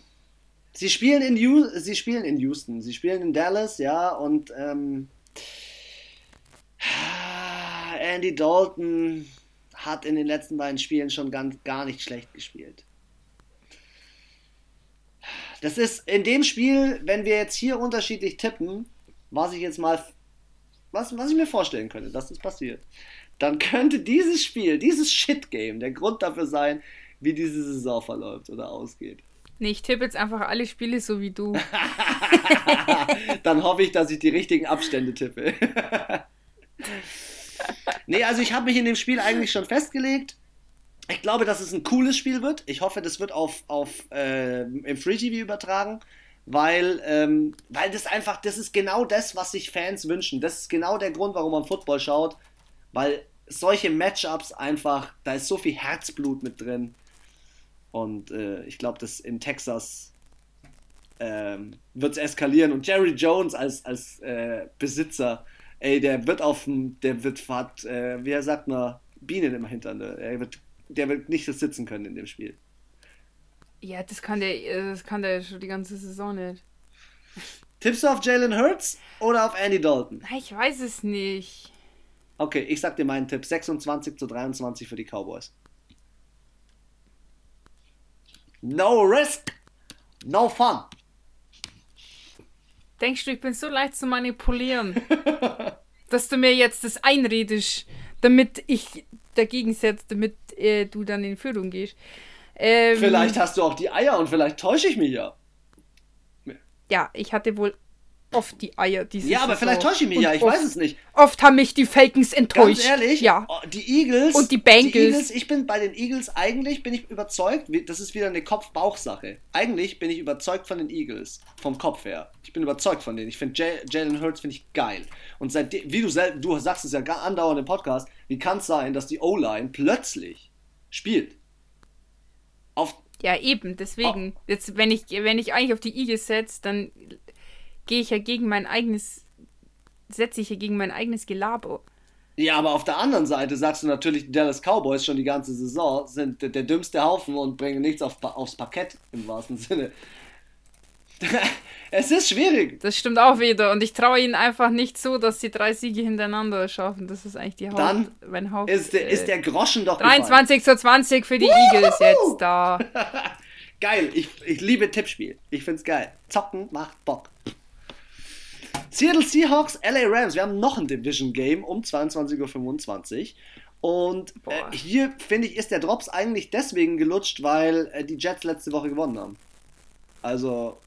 Sie spielen in Houston, sie spielen in Houston, sie spielen in Dallas, ja, und ähm, Andy Dalton hat in den letzten beiden Spielen schon ganz, gar nicht schlecht gespielt. Das ist in dem Spiel, wenn wir jetzt hier unterschiedlich tippen, was ich jetzt mal, was, was ich mir vorstellen könnte, dass das passiert, dann könnte dieses Spiel, dieses Shit-Game der Grund dafür sein, wie diese Saison verläuft oder ausgeht. Nee, ich tippe jetzt einfach alle Spiele so wie du. *laughs* dann hoffe ich, dass ich die richtigen Abstände tippe. *laughs* nee, also ich habe mich in dem Spiel eigentlich schon festgelegt. Ich glaube, dass es ein cooles Spiel wird. Ich hoffe, das wird auf, auf äh, im Free TV übertragen, weil, ähm, weil das einfach, das ist genau das, was sich Fans wünschen. Das ist genau der Grund, warum man Football schaut, weil solche Matchups einfach, da ist so viel Herzblut mit drin. Und äh, ich glaube, dass in Texas ähm, wird es eskalieren. Und Jerry Jones als, als äh, Besitzer, ey, der wird auf dem, der wird, hat, äh, wie er sagt man, Bienen im Hintern. Ne? Er wird der wird nicht sitzen können in dem Spiel. Ja, das kann der, äh, das kann der schon die ganze Saison nicht. Tippst du auf Jalen Hurts oder auf Andy Dalton? Ich weiß es nicht. Okay, ich sag dir meinen Tipp: 26 zu 23 für die Cowboys. No risk, no fun. Denkst du, ich bin so leicht zu manipulieren, *laughs* dass du mir jetzt das einredest, damit ich dagegen setzt, damit äh, du dann in Führung gehst. Ähm, vielleicht hast du auch die Eier und vielleicht täusche ich mich ja. Ja, ich hatte wohl oft die Eier diese Ja, aber Saison. vielleicht täusche ich mich und ja, ich weiß es nicht. Oft haben mich die Falcons enttäuscht. Ganz ehrlich, ja. Oh, die Eagles und die Bengals. Die Eagles, ich bin bei den Eagles eigentlich bin ich überzeugt, das ist wieder eine Kopf-Bauch-Sache. Eigentlich bin ich überzeugt von den Eagles vom Kopf her. Ich bin überzeugt von denen. Ich finde Jalen Hurts finde ich geil. Und seitdem, wie du selbst, du sagst es ja andauernd im Podcast, wie kann es sein, dass die O-Line plötzlich spielt? Auf ja, eben, deswegen. Oh. Jetzt, wenn ich, wenn ich eigentlich auf die Eagles setze, dann gehe ich ja gegen mein eigenes, setze ich ja gegen mein eigenes Gelaber. Ja, aber auf der anderen Seite sagst du natürlich, die Dallas Cowboys schon die ganze Saison sind der, der dümmste Haufen und bringen nichts auf, aufs Parkett im wahrsten Sinne. *laughs* es ist schwierig. Das stimmt auch wieder. Und ich traue ihnen einfach nicht so, dass sie drei Siege hintereinander schaffen. Das ist eigentlich die Haupt, Dann mein Haupt, ist, der, äh, ist der Groschen doch 23 gefallen. zu 20 für die Woohoo! Eagles jetzt da. *laughs* geil. Ich, ich liebe Tippspiel. Ich find's geil. Zocken macht Bock. Seattle Seahawks, LA Rams. Wir haben noch ein Division Game um 22.25 Uhr. Und äh, hier, finde ich, ist der Drops eigentlich deswegen gelutscht, weil äh, die Jets letzte Woche gewonnen haben. Also,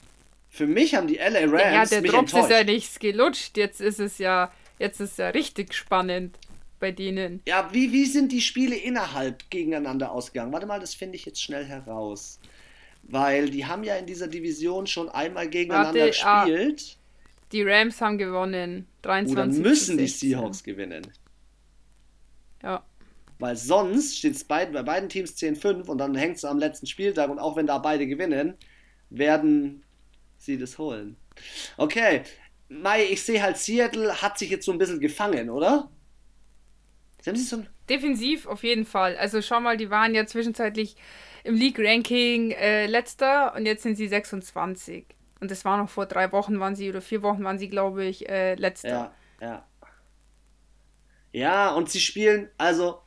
für mich haben die LA Rams. Ja, der mich Drops enttäuscht. ist ja nichts gelutscht. Jetzt ist es ja, jetzt ist ja richtig spannend bei denen. Ja, wie, wie sind die Spiele innerhalb gegeneinander ausgegangen? Warte mal, das finde ich jetzt schnell heraus. Weil die haben ja in dieser Division schon einmal gegeneinander Warte, ah, gespielt. Ah, die Rams haben gewonnen. 23 Oder müssen die Seahawks gewinnen. Ja. Weil sonst steht es bei, bei beiden Teams 10-5 und dann hängt es am letzten Spieltag und auch wenn da beide gewinnen, werden sie das holen. Okay, Mai, ich sehe halt, Seattle hat sich jetzt so ein bisschen gefangen, oder? Sie haben sich so Defensiv auf jeden Fall. Also schau mal, die waren ja zwischenzeitlich im League-Ranking äh, letzter und jetzt sind sie 26. Und das war noch vor drei Wochen waren sie, oder vier Wochen waren sie, glaube ich, äh, letzter. Ja, ja. Ja, und sie spielen, also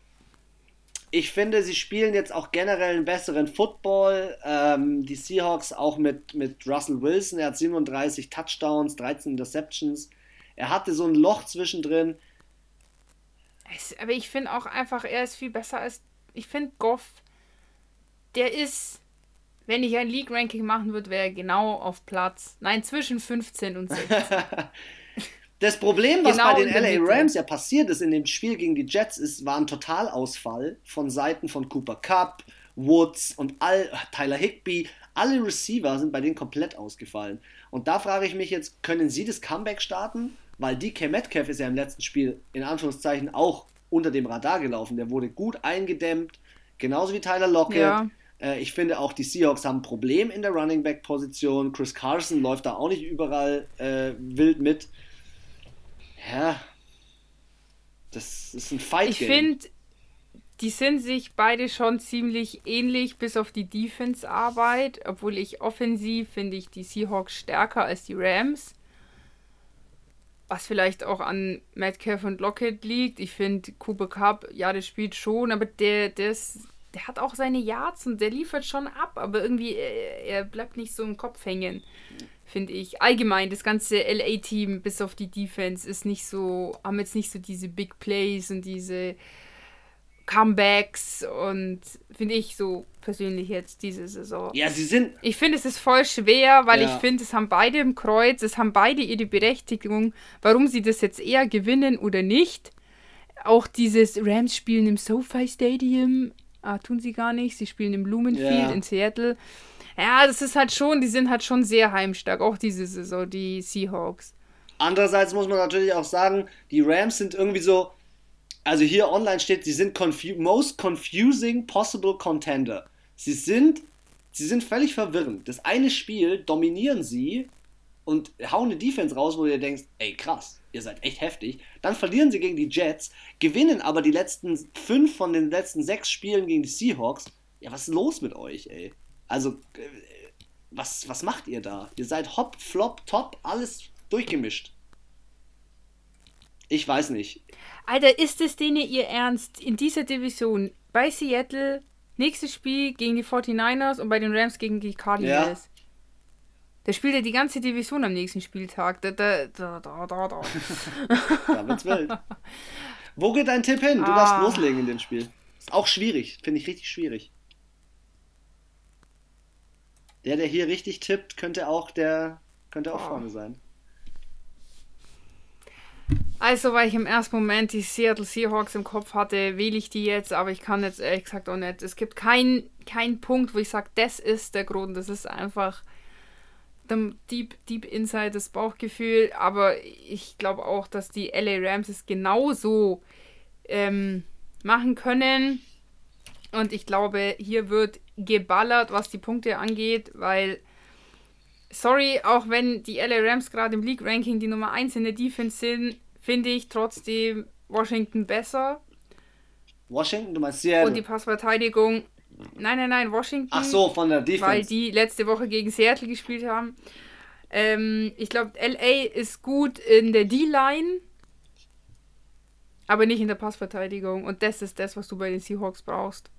ich finde, sie spielen jetzt auch generell einen besseren Football. Ähm, die Seahawks auch mit, mit Russell Wilson, er hat 37 Touchdowns, 13 Interceptions. Er hatte so ein Loch zwischendrin. Aber ich finde auch einfach, er ist viel besser als. Ich finde Goff, der ist wenn ich ein League-Ranking machen würde, wäre er genau auf Platz. Nein, zwischen 15 und 16. *laughs* das Problem, was genau bei den LA Rams ja passiert ist in dem Spiel gegen die Jets, ist, war ein Totalausfall von Seiten von Cooper Cup, Woods und all, Tyler Higby. Alle Receiver sind bei denen komplett ausgefallen. Und da frage ich mich jetzt, können sie das Comeback starten? Weil DK Metcalf ist ja im letzten Spiel in Anführungszeichen auch unter dem Radar gelaufen. Der wurde gut eingedämmt Genauso wie Tyler Lockett. Ja. Äh, ich finde auch, die Seahawks haben ein Problem in der Running Back Position. Chris Carson läuft da auch nicht überall äh, wild mit. Ja. Das ist ein Fight. Ich finde, die sind sich beide schon ziemlich ähnlich, bis auf die Defense-Arbeit. Obwohl ich offensiv finde ich die Seahawks stärker als die Rams. Was vielleicht auch an Metcalf und Lockett liegt. Ich finde, Cooper Cup, ja, der spielt schon, aber der, der, ist, der hat auch seine Yards und der liefert schon ab, aber irgendwie, er, er bleibt nicht so im Kopf hängen, finde ich. Allgemein, das ganze LA-Team, bis auf die Defense, ist nicht so, haben jetzt nicht so diese Big Plays und diese Comebacks und finde ich so persönlich jetzt diese Saison. Ja, sie sind. Ich finde, es ist voll schwer, weil Ja. ich finde, es haben beide im Kreuz, es haben beide ihre Berechtigung, warum sie das jetzt eher gewinnen oder nicht. Auch dieses Rams spielen im SoFi Stadium, ah, tun sie gar nicht, sie spielen im Lumenfield Ja. in Seattle. Ja, das ist halt schon, die sind halt schon sehr heimstark, auch diese Saison, die Seahawks. Andererseits muss man natürlich auch sagen, die Rams sind irgendwie so. Also hier online steht, sie sind confu most confusing possible contender. Sie sind, sie sind völlig verwirrend. Das eine Spiel dominieren sie und hauen eine Defense raus, wo du dir denkst, ey krass, ihr seid echt heftig. Dann verlieren sie gegen die Jets, gewinnen aber die letzten fünf von den letzten sechs Spielen gegen die Seahawks. Ja, was ist los mit euch, ey? Also, äh, was, was macht ihr da? Ihr seid hopp, flop, top, alles durchgemischt. Ich weiß nicht. Alter, ist es denen ihr Ernst in dieser Division bei Seattle nächstes Spiel gegen die 49ers und bei den Rams gegen die Cardinals? Da spielt er die ganze Division am nächsten Spieltag. Da, da, da, da, da, da. Da wird's wild. *laughs* Wo geht dein Tipp hin? Du Ah. darfst loslegen in dem Spiel. Ist auch schwierig. Finde ich richtig schwierig. Der, der hier richtig tippt, könnte auch der könnte auch Ah. vorne sein. Also, weil ich im ersten Moment die Seattle Seahawks im Kopf hatte, wähle ich die jetzt, aber ich kann jetzt ehrlich gesagt auch nicht. Es gibt keinen keinen Punkt, wo ich sage, das ist der Grund. Das ist einfach dem deep, deep inside das Bauchgefühl. Aber ich glaube auch, dass die LA Rams es genauso ähm, machen können. Und ich glaube, hier wird geballert, was die Punkte angeht, weil sorry, auch wenn die LA Rams gerade im League Ranking die Nummer 1 in der Defense sind, finde ich trotzdem Washington besser. Washington, du meinst Und die Seattle. Passverteidigung. Nein, nein, nein, Washington. Ach so, von der Weil Defense. die letzte Woche gegen Seattle gespielt haben. Ähm, ich glaube, LA ist gut in der D-Line, aber nicht in der Passverteidigung. Und das ist das, was du bei den Seahawks brauchst.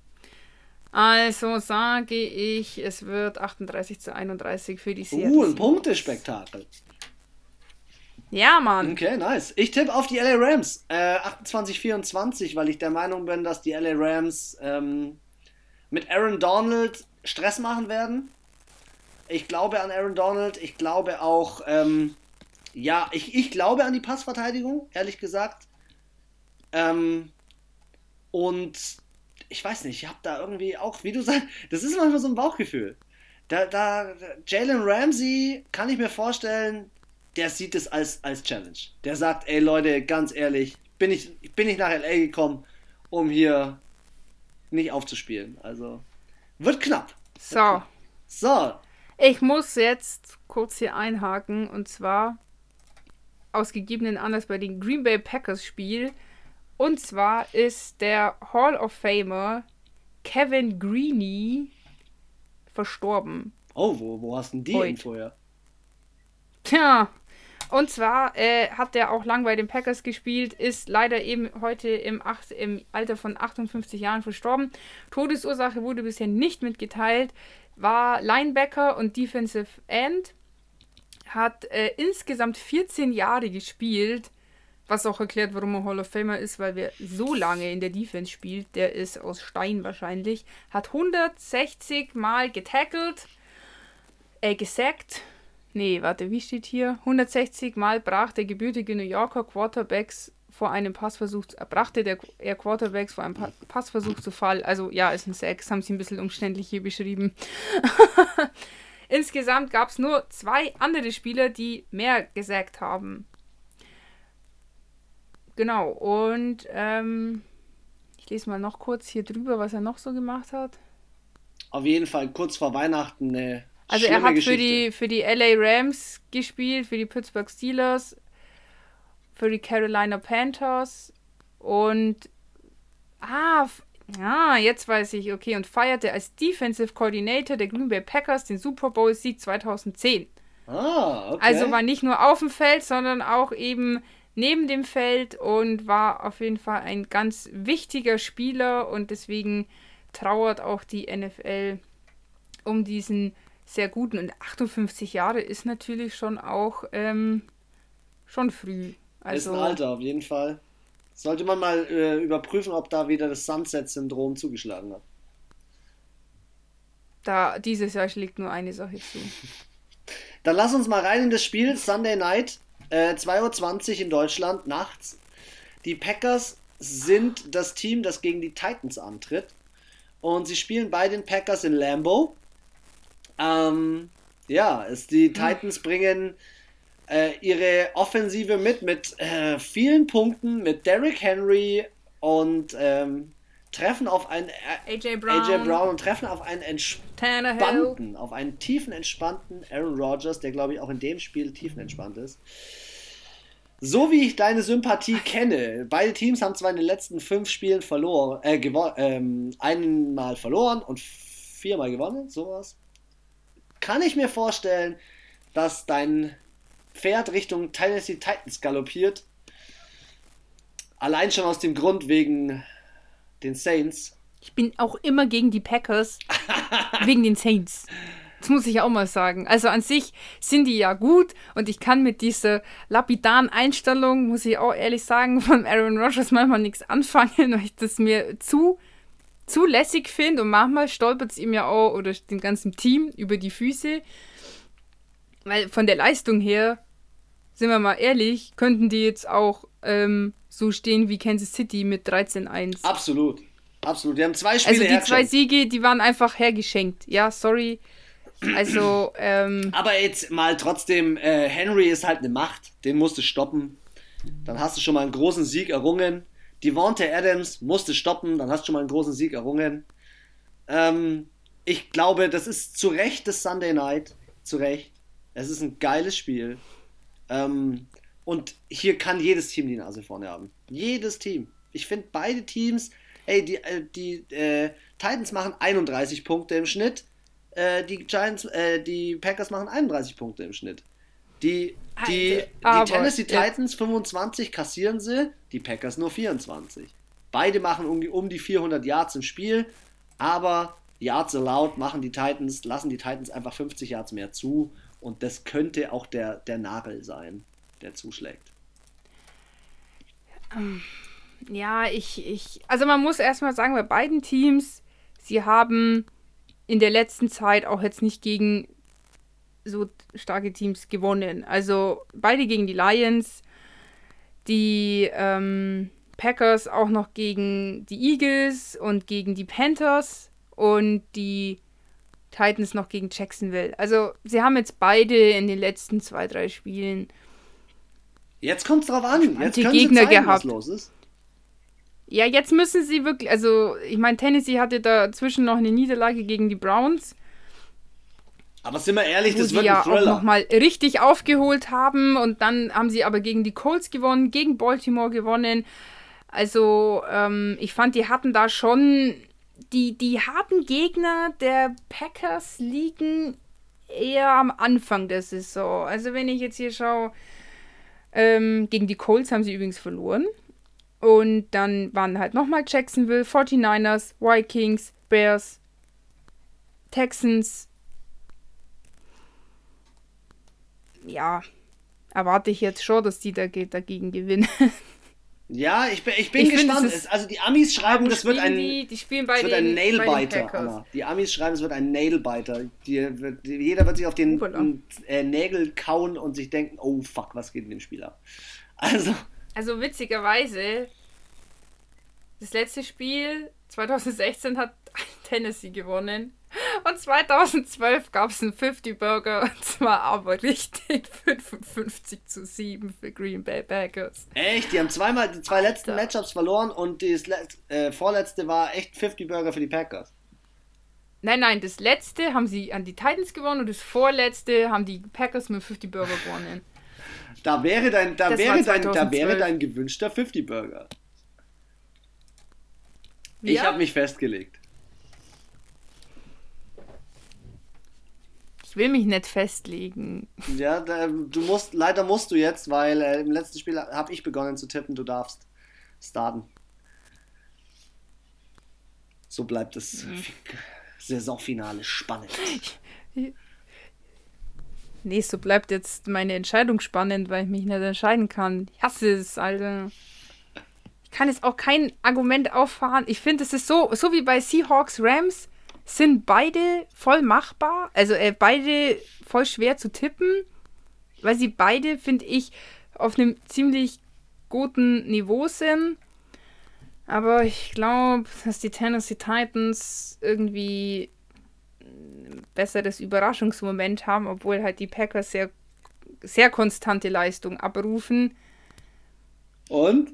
Also sage ich, es wird 38 zu 31 für die Seattle Uh, ein. Punktespektakel. Ja, Mann. Okay, nice. Ich tippe auf die LA Rams. Äh, 28-24, weil ich der Meinung bin, dass die LA Rams ähm, mit Aaron Donald Stress machen werden. Ich glaube an Aaron Donald. Ich glaube auch, ähm, ja, ich, ich glaube an die Passverteidigung, ehrlich gesagt. Ähm, und ich weiß nicht, ich habe da irgendwie auch, wie du sagst, das ist manchmal so ein Bauchgefühl. Da, da, Jalen Ramsey kann ich mir vorstellen, der sieht es als, als Challenge. Der sagt, ey Leute, ganz ehrlich, bin ich, ich bin nicht nach LA gekommen, um hier nicht aufzuspielen. Also, wird knapp. So, So, ich muss jetzt kurz hier einhaken und zwar aus gegebenen Anlass bei den Green Bay Packers Spiel. Und zwar ist der Hall of Famer Kevin Greeny verstorben. oh, wo, wo hast denn die Heute. Info her? Tja, und zwar äh, hat er auch lang bei den Packers gespielt, ist leider eben heute im, acht, im Alter von 58 Jahren verstorben. Todesursache wurde bisher nicht mitgeteilt, war Linebacker und Defensive End, hat äh, insgesamt 14 Jahre gespielt, was auch erklärt, warum er Hall of Famer ist, weil wer so lange in der Defense spielt, der ist aus Stein wahrscheinlich, hat 160 Mal getackelt, äh, gesackt, Nee, warte, wie steht hier? 160 Mal brach der gebürtige New Yorker Quarterbacks vor einem Passversuch, brachte der er Quarterbacks vor einem pa Passversuch zu Fall. Also ja, ist ein Sex, haben sie ein bisschen umständlich hier beschrieben. *laughs* Insgesamt gab es nur zwei andere Spieler, die mehr gesackt haben. Genau, und ähm, Ich lese mal noch kurz hier drüber, was er noch so gemacht hat. Auf jeden Fall kurz vor Weihnachten eine. Also er hat für die, für die LA Rams gespielt, für die Pittsburgh Steelers, für die Carolina Panthers und ah, ja, jetzt weiß ich, okay, und feierte als Defensive Coordinator der Green Bay Packers den Super Bowl Sieg 2010. Ah, okay. Also war nicht nur auf dem Feld, sondern auch eben neben dem Feld und war auf jeden Fall ein ganz wichtiger Spieler und deswegen trauert auch die NFL um diesen sehr guten und 58 Jahre ist natürlich schon auch ähm, schon früh. Also, ist ein Alter auf jeden Fall. Sollte man mal äh, überprüfen, ob da wieder das Sunset-Syndrom zugeschlagen hat. Da dieses Jahr schlägt nur eine Sache zu. *laughs* Dann lass uns mal rein in das Spiel Sunday Night, äh, 2.20 Uhr in Deutschland nachts. Die Packers sind das Team, das gegen die Titans antritt. Und sie spielen bei den Packers in Lambeau. Ähm, ja, es, die hm. Titans bringen äh, ihre Offensive mit, mit äh, vielen Punkten, mit Derrick Henry und ähm, treffen auf einen äh, AJ, Brown. AJ Brown und treffen auf einen entspannten, auf einen tiefen entspannten Aaron Rodgers, der glaube ich auch in dem Spiel tiefenentspannt ist. So wie ich deine Sympathie kenne, beide Teams haben zwar in den letzten fünf Spielen verloren, äh, ähm, einmal verloren und viermal gewonnen, sowas. Kann ich mir vorstellen, dass dein Pferd Richtung Tennessee Titans galoppiert. Allein schon aus dem Grund wegen den Saints. Ich bin auch immer gegen die Packers. *laughs* wegen den Saints. Das muss ich auch mal sagen. Also an sich sind die ja gut und ich kann mit dieser lapidaren Einstellung, muss ich auch ehrlich sagen, von Aaron Rodgers manchmal nichts anfangen, *laughs* weil ich das mir zu, zu lässig finde und manchmal stolpert es ihm ja auch oder dem ganzen Team über die Füße. Weil von der Leistung her, sind wir mal ehrlich, könnten die jetzt auch ähm, so stehen wie Kansas City mit 13-1. Absolut. Absolut. Die haben zwei Spiele Also die zwei Siege, die waren einfach hergeschenkt. Ja, sorry. Also, ähm. Aber jetzt mal trotzdem, äh, Henry ist halt eine Macht. Den musst du stoppen. Dann hast du schon mal einen großen Sieg errungen. Devontae Adams musste stoppen. Dann hast du schon mal einen großen Sieg errungen. Ähm, ich glaube, das ist zu Recht das Sunday Night. Zu Recht. Es ist ein geiles Spiel. Ähm, und hier kann jedes Team die Nase vorne haben. Jedes Team. Ich finde beide Teams, ey, die, äh, die äh, Titans machen 31 Punkte im Schnitt, äh, die Giants, äh, die Packers machen 31 Punkte im Schnitt. Die, die, die Tennessee Titans 25 kassieren sie, die Packers nur 24. Beide machen um die, um die 400 Yards im Spiel, aber Yards allowed machen die Titans, lassen die Titans einfach 50 Yards mehr zu und das könnte auch der, der Nagel sein, der zuschlägt. Ähm, ja, ich, ich, also man muss erstmal sagen, bei beiden Teams, sie haben in der letzten Zeit auch jetzt nicht gegen so starke Teams gewonnen. Also beide gegen die Lions, die ähm, Packers auch noch gegen die Eagles und gegen die Panthers und die Titans noch gegen Jacksonville. Also sie haben jetzt beide in den letzten zwei, drei Spielen. Jetzt kommt es drauf an. Jetzt können Gegner sie zeigen, gehabt. was los ist. Ja, jetzt müssen sie wirklich, also ich meine, Tennessee hatte dazwischen noch eine Niederlage gegen die Browns. Aber sind wir ehrlich, das wird ein ja Thriller. auch nochmal richtig aufgeholt haben und dann haben sie aber gegen die Colts gewonnen, gegen Baltimore gewonnen. Also ähm, ich fand, die hatten da schon die, die harten Gegner der Packers liegen eher am Anfang der Saison. Also wenn ich jetzt hier schaue, ähm, gegen die Colts haben sie übrigens verloren. Und dann waren halt nochmal Jacksonville, 49ers, Vikings, Bears, Texans. Ja, erwarte ich jetzt schon, dass die dagegen gewinnen. *laughs* Ja, ich bin, ich bin ich gespannt. Find, also die Amis schreiben, das wird ein, die, die spielen bei wird den, ein Nailbiter. Die Amis schreiben, es wird ein Nailbiter. Die, wird, jeder wird sich auf den äh, Nägel kauen und sich denken, oh fuck, was geht in dem Spiel ab? Also. Also witzigerweise, das letzte Spiel 2016 hat *laughs* Tennessee gewonnen. Und 2012 gab es einen 50-Burger und zwar aber richtig *laughs* 55 zu 7 für Green Bay Packers. Echt? Die haben zweimal die zwei letzten Alter. Matchups verloren und das äh, vorletzte war echt 50-Burger für die Packers. Nein, nein, das letzte haben sie an die Titans gewonnen und das vorletzte haben die Packers mit 50 Burger gewonnen. Da wäre dein, da wäre dein, da wäre dein gewünschter 50 Burger. Ich habe mich festgelegt. Ich will mich nicht festlegen. Ja, da, du musst, leider musst du jetzt, weil äh, im letzten Spiel habe ich begonnen zu tippen, du darfst starten. So bleibt das mhm. Saisonfinale spannend. Nee, so bleibt jetzt meine Entscheidung spannend, weil ich mich nicht entscheiden kann. Ich hasse es, Alter. Ich kann jetzt auch kein Argument auffahren. Ich finde, es ist so, so wie bei Seahawks Rams sind beide voll machbar, also äh, beide voll schwer zu tippen, weil sie beide, finde ich, auf einem ziemlich guten Niveau sind. Aber ich glaube, dass die Tennessee Titans irgendwie ein besseres Überraschungsmoment haben, obwohl halt die Packers sehr, sehr konstante Leistung abrufen. Und?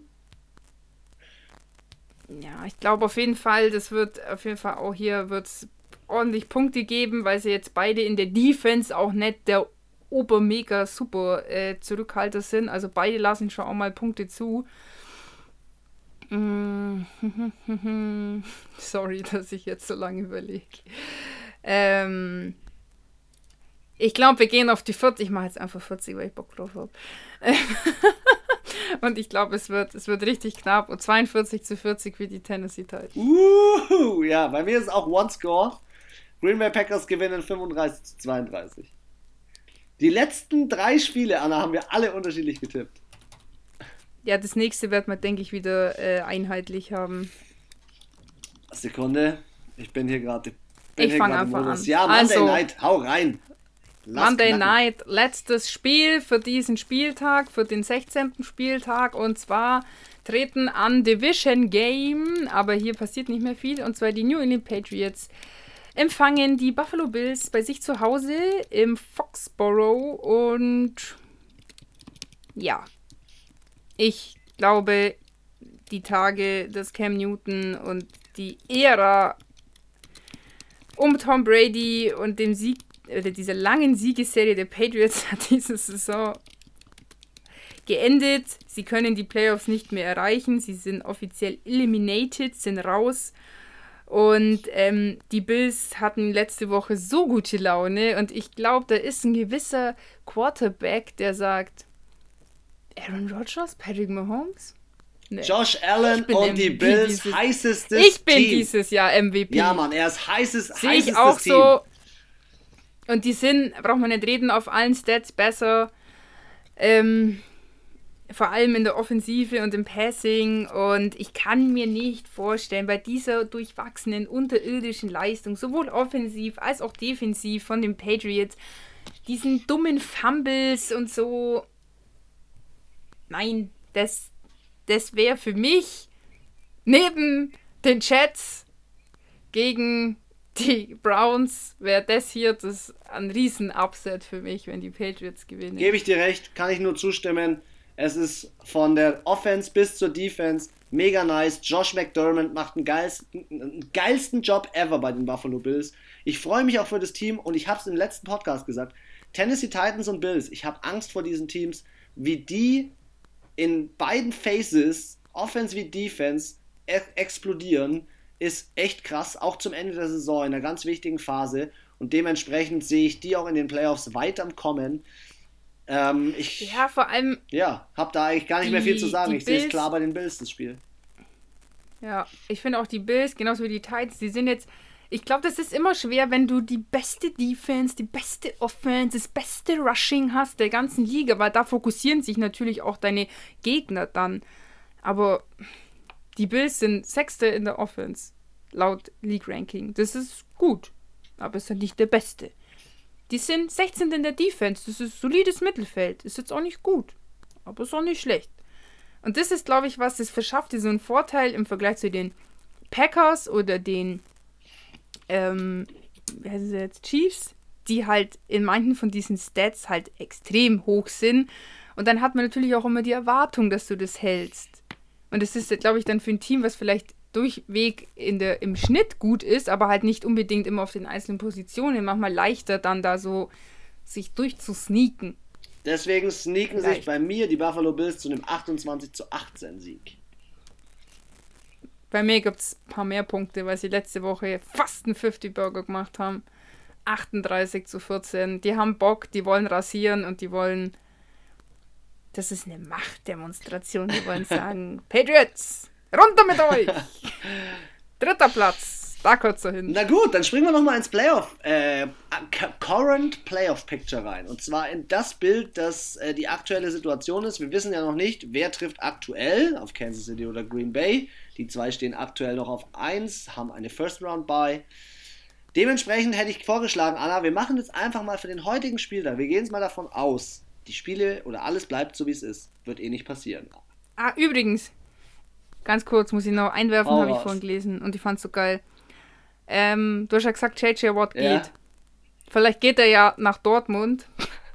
Ja, ich glaube auf jeden Fall, das wird auf jeden Fall auch hier wird's ordentlich Punkte geben, weil sie jetzt beide in der Defense auch nicht der obermega super äh, Zurückhalter sind. Also beide lassen schon auch mal Punkte zu. Mm. *laughs* Sorry, dass ich jetzt so lange überlege. Ähm, ich glaube, wir gehen auf die 40. Ich mache jetzt einfach 40, weil ich Bock drauf habe. *laughs* *laughs* Und ich glaube, es wird, es wird richtig knapp. Und 42 zu 40 wie die Tennessee Titans. Uh, ja, bei mir ist auch One Score. Green Bay Packers gewinnen 35 zu 32. Die letzten drei Spiele, Anna, haben wir alle unterschiedlich getippt. Ja, das nächste wird man, denke ich, wieder äh, einheitlich haben. Sekunde, ich bin hier gerade. Ich fange einfach an. Ja, Monday also, Night, hau rein. Monday. Night, letztes Spiel für diesen Spieltag, für den 16. Spieltag. Und zwar treten an Division Game, aber hier passiert nicht mehr viel. Und zwar die New England Patriots empfangen die Buffalo Bills bei sich zu Hause im Foxborough. Und ja, ich glaube, die Tage des Cam Newton und die Ära um Tom Brady und dem Sieg oder dieser langen Siegesserie der Patriots *laughs* hat diese Saison geendet. Sie können die Playoffs nicht mehr erreichen. Sie sind offiziell eliminated, sind raus. Und ähm, die Bills hatten letzte Woche so gute Laune. Und ich glaube, da ist ein gewisser Quarterback, der sagt, Aaron Rodgers, Patrick Mahomes? Nee. Josh Allen und die Bills dieses, heißestes Ich bin Team. dieses Jahr MVP. Ja, Mann, er ist heißes, Sehe ich auch so. Und die sind, braucht man nicht reden, auf allen Stats besser. Ähm, vor allem in der Offensive und im Passing. Und ich kann mir nicht vorstellen, bei dieser durchwachsenen, unterirdischen Leistung, sowohl offensiv als auch defensiv von den Patriots, diesen dummen Fumbles und so, nein, das, das wäre für mich neben den Jets gegen die Browns, wäre das hier das ein Riesen-Upset für mich, wenn die Patriots gewinnen. Gebe ich dir recht, kann ich nur zustimmen. Es ist von der Offense bis zur Defense mega nice. Josh McDermott macht einen geilsten, geilsten Job ever bei den Buffalo Bills. Ich freue mich auch für das Team und ich habe es im letzten Podcast gesagt. Tennessee Titans und Bills, ich habe Angst vor diesen Teams, wie die in beiden Phases, Offense wie Defense, e explodieren, ist echt krass, auch zum Ende der Saison in einer ganz wichtigen Phase. Und dementsprechend sehe ich die auch in den Playoffs weiter kommen. Ähm, ich, ja, vor allem. Ja, habe da eigentlich gar nicht die, mehr viel zu sagen. Ich sehe es klar bei den Bills, das Spiel. Ja, ich finde auch die Bills, genauso wie die Titans, die sind jetzt ich glaube, das ist immer schwer, wenn du die beste Defense, die beste Offense, das beste Rushing hast der ganzen Liga, weil da fokussieren sich natürlich auch deine Gegner dann. Aber die Bills sind Sechste in der Offense, laut League Ranking. Das ist gut, aber es ist nicht der Beste. Die sind 16. in der Defense, das ist solides Mittelfeld. Ist jetzt auch nicht gut, aber ist auch nicht schlecht. Und das ist, glaube ich, was, das verschafft einen Vorteil im Vergleich zu den Packers oder den ähm, wie heißt es jetzt, Chiefs, die halt in manchen von diesen Stats halt extrem hoch sind. Und dann hat man natürlich auch immer die Erwartung, dass du das hältst. Und das ist, glaube ich, dann für ein Team, was vielleicht durchweg in der, im Schnitt gut ist, aber halt nicht unbedingt immer auf den einzelnen Positionen, manchmal leichter dann da so sich durchzusneaken. Deswegen sneaken Vielleicht. sich bei mir die Buffalo Bills zu einem 28 zu 18 Sieg. Bei mir gibt es ein paar mehr Punkte, weil sie letzte Woche fast einen 50-Burger gemacht haben. 38 zu 14. Die haben Bock, die wollen rasieren und die wollen. Das ist eine Machtdemonstration. Die wollen sagen: *laughs* Patriots, runter mit euch! *laughs* Dritter Platz. Da kurz dahin. Na gut, dann springen wir nochmal ins Playoff, äh, Current Playoff Picture rein. Und zwar in das Bild, das äh, die aktuelle Situation ist. Wir wissen ja noch nicht, wer trifft aktuell auf Kansas City oder Green Bay. Die zwei stehen aktuell noch auf 1, haben eine First Round Bye. Dementsprechend hätte ich vorgeschlagen, Anna, wir machen jetzt einfach mal für den heutigen Spieltag. Wir gehen jetzt mal davon aus, die Spiele oder alles bleibt so wie es ist. Wird eh nicht passieren. Ah, übrigens, ganz kurz muss ich noch einwerfen, habe ich vorhin gelesen und ich fand es so geil. Ähm, du hast ja gesagt, JJ Watt geht. Ja. Vielleicht geht er ja nach Dortmund,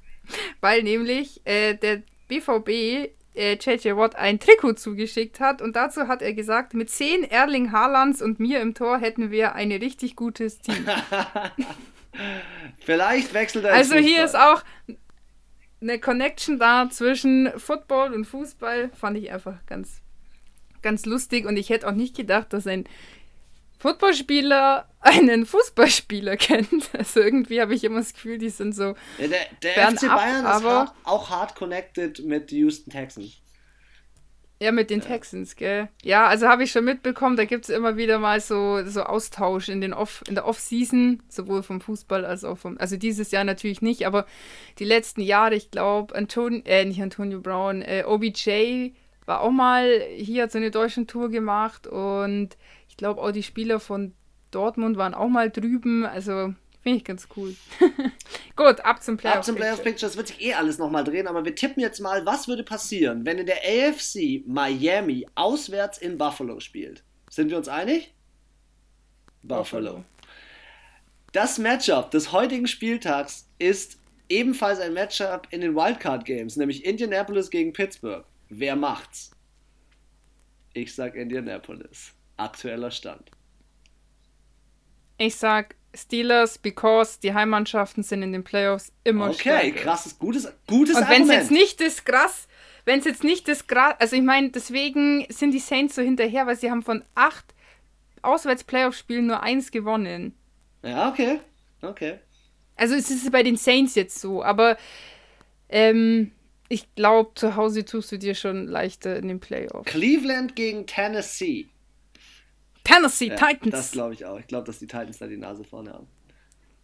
*laughs* weil nämlich äh, der BVB äh, JJ Watt ein Trikot zugeschickt hat und dazu hat er gesagt, mit zehn Erling Haalands und mir im Tor hätten wir ein richtig gutes Team. *laughs* Vielleicht wechselt er. Also hier ist auch eine Connection da zwischen Football und Fußball, fand ich einfach ganz, ganz lustig und ich hätte auch nicht gedacht, dass ein Footballspieler *laughs* einen Fußballspieler kennt. *laughs* Also irgendwie habe ich immer das Gefühl, die sind so. Ja, der der FC Bayern ist hart, auch hart connected mit Houston Texans. Ja, mit den ja. Texans, gell? Ja, also habe ich schon mitbekommen, da gibt es immer wieder mal so, so Austausch in, den Off, in der Off-Season, sowohl vom Fußball als auch vom. Also dieses Jahr natürlich nicht, aber die letzten Jahre, ich glaube, Anton, äh, nicht Antonio Brown, äh, OBJ war auch mal hier, hat so eine deutsche Tour gemacht und ich glaube auch die Spieler von Dortmund waren auch mal drüben. Also finde ich ganz cool. *laughs* Gut, ab zum Playoff. Ab zum Playoff Picture. Das wird sich eh alles nochmal drehen, aber wir tippen jetzt mal, was würde passieren, wenn in der AFC Miami auswärts in Buffalo spielt. Sind wir uns einig? Buffalo. Buffalo. Das Matchup des heutigen Spieltags ist ebenfalls ein Matchup in den Wildcard Games, nämlich Indianapolis gegen Pittsburgh. Wer macht's? Ich sag Indianapolis aktueller Stand? Ich sag Steelers, because die Heimmannschaften sind in den Playoffs immer Okay, stärker. krasses, gutes, gutes Und wenn es jetzt nicht das krass, wenn es jetzt nicht das krass, also ich meine, deswegen sind die Saints so hinterher, weil sie haben von acht Auswärts-Playoff-Spielen nur eins gewonnen. Ja, okay, okay. Also es ist bei den Saints jetzt so, aber ähm, ich glaube, zu Hause tust du dir schon leichter in den Playoffs. Cleveland gegen Tennessee. Tennessee ja, Titans. Das glaube ich auch. Ich glaube, dass die Titans da die Nase vorne haben.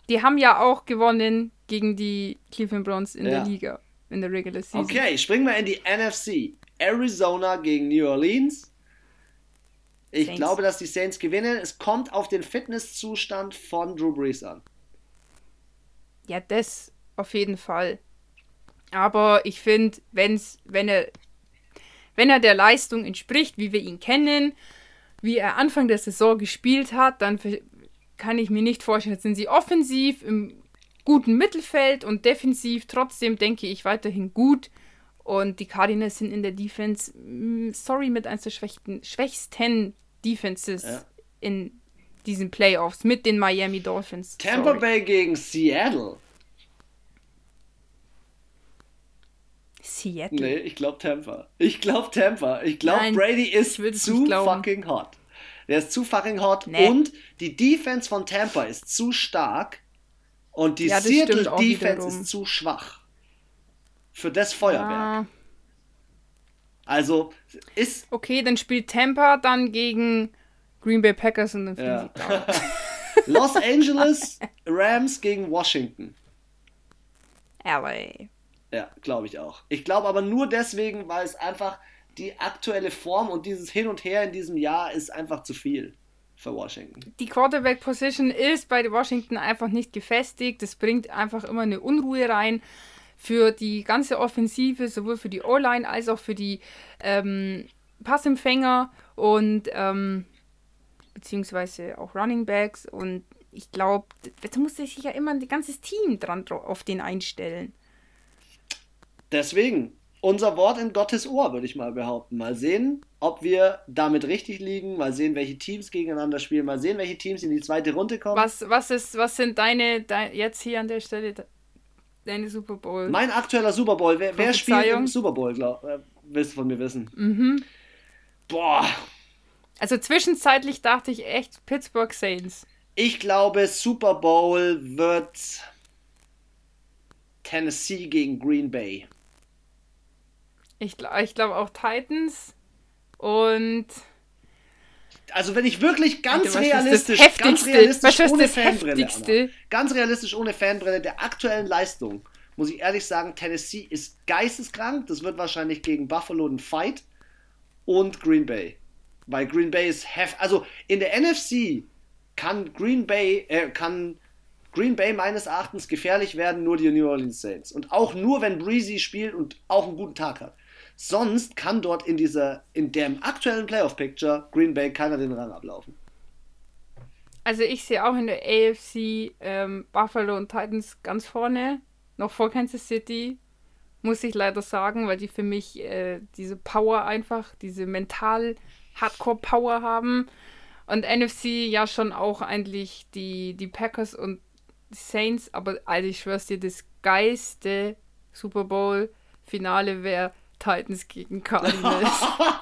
Die haben ja auch gewonnen gegen die Cleveland Browns in ja. der Liga, in der Regular Season. Okay, springen wir in die NFC. Arizona gegen New Orleans. Ich Saints. glaube, dass die Saints gewinnen. Es kommt auf den Fitnesszustand von Drew Brees an. Ja, das auf jeden Fall. Aber ich finde, wenn's, wenn er wenn er der Leistung entspricht, wie wir ihn kennen, wie er Anfang der Saison gespielt hat, dann kann ich mir nicht vorstellen, jetzt sind sie offensiv im guten Mittelfeld und defensiv trotzdem denke ich weiterhin gut. Und die Cardinals sind in der Defense, mm, sorry, mit eines der schwächsten, schwächsten Defenses ja. in diesen Playoffs mit den Miami Dolphins. Tampa sorry. Bay gegen Seattle. Seattle? Nee, ich glaube Tampa. Ich glaube Tampa. Ich glaube Brady ist zu fucking hot. Der ist zu fucking hot nee. und die Defense von Tampa ist zu stark und die ja, Seattle Defense ist zu schwach. Für das Feuerwerk. Ja. Also ist. Okay, dann spielt Tampa dann gegen Green Bay Packers und dann ja. *laughs* Los Angeles *laughs* Rams gegen Washington. LA. Ja, glaube ich auch. Ich glaube aber nur deswegen, weil es einfach die aktuelle Form und dieses Hin und Her in diesem Jahr ist einfach zu viel für Washington. Die Quarterback-Position ist bei Washington einfach nicht gefestigt. Das bringt einfach immer eine Unruhe rein für die ganze Offensive, sowohl für die O-Line als auch für die ähm, Passempfänger und ähm, beziehungsweise auch Running Backs. Und ich glaube, da muss sich ja immer ein ganzes Team dran auf den einstellen. Deswegen, unser Wort in Gottes Ohr, würde ich mal behaupten. Mal sehen, ob wir damit richtig liegen, mal sehen, welche Teams gegeneinander spielen, mal sehen, welche Teams in die zweite Runde kommen. Was, was, ist, was sind deine, dein, jetzt hier an der Stelle, deine Super Bowl? Mein aktueller Super Bowl, wer, wer spielt im Super Bowl, glaub, äh, willst du von mir wissen? Mhm. Boah. Also zwischenzeitlich dachte ich echt Pittsburgh Saints. Ich glaube, Super Bowl wird Tennessee gegen Green Bay. Ich, ich glaube auch Titans und. Also wenn ich wirklich ganz realistisch, ganz realistisch ohne Fanbrille, Anna, ganz realistisch ohne Fanbrille der aktuellen Leistung, muss ich ehrlich sagen, Tennessee ist geisteskrank. Das wird wahrscheinlich gegen Buffalo ein Fight und Green Bay, weil Green Bay ist hef also in der NFC kann Green Bay äh, kann Green Bay meines Erachtens gefährlich werden, nur die New Orleans Saints. Und auch nur, wenn Breezy spielt und auch einen guten Tag hat. Sonst kann dort in dieser, in dem aktuellen Playoff-Picture Green Bay keiner den Rang ablaufen. Also ich sehe auch in der AFC ähm, Buffalo und Titans ganz vorne, noch vor Kansas City, muss ich leider sagen, weil die für mich äh, diese Power einfach, diese mental Hardcore-Power haben. Und NFC ja schon auch eigentlich die, die Packers und Saints, aber also ich schwör's dir, das geiste Super Bowl-Finale wäre Titans gegen Cardinals.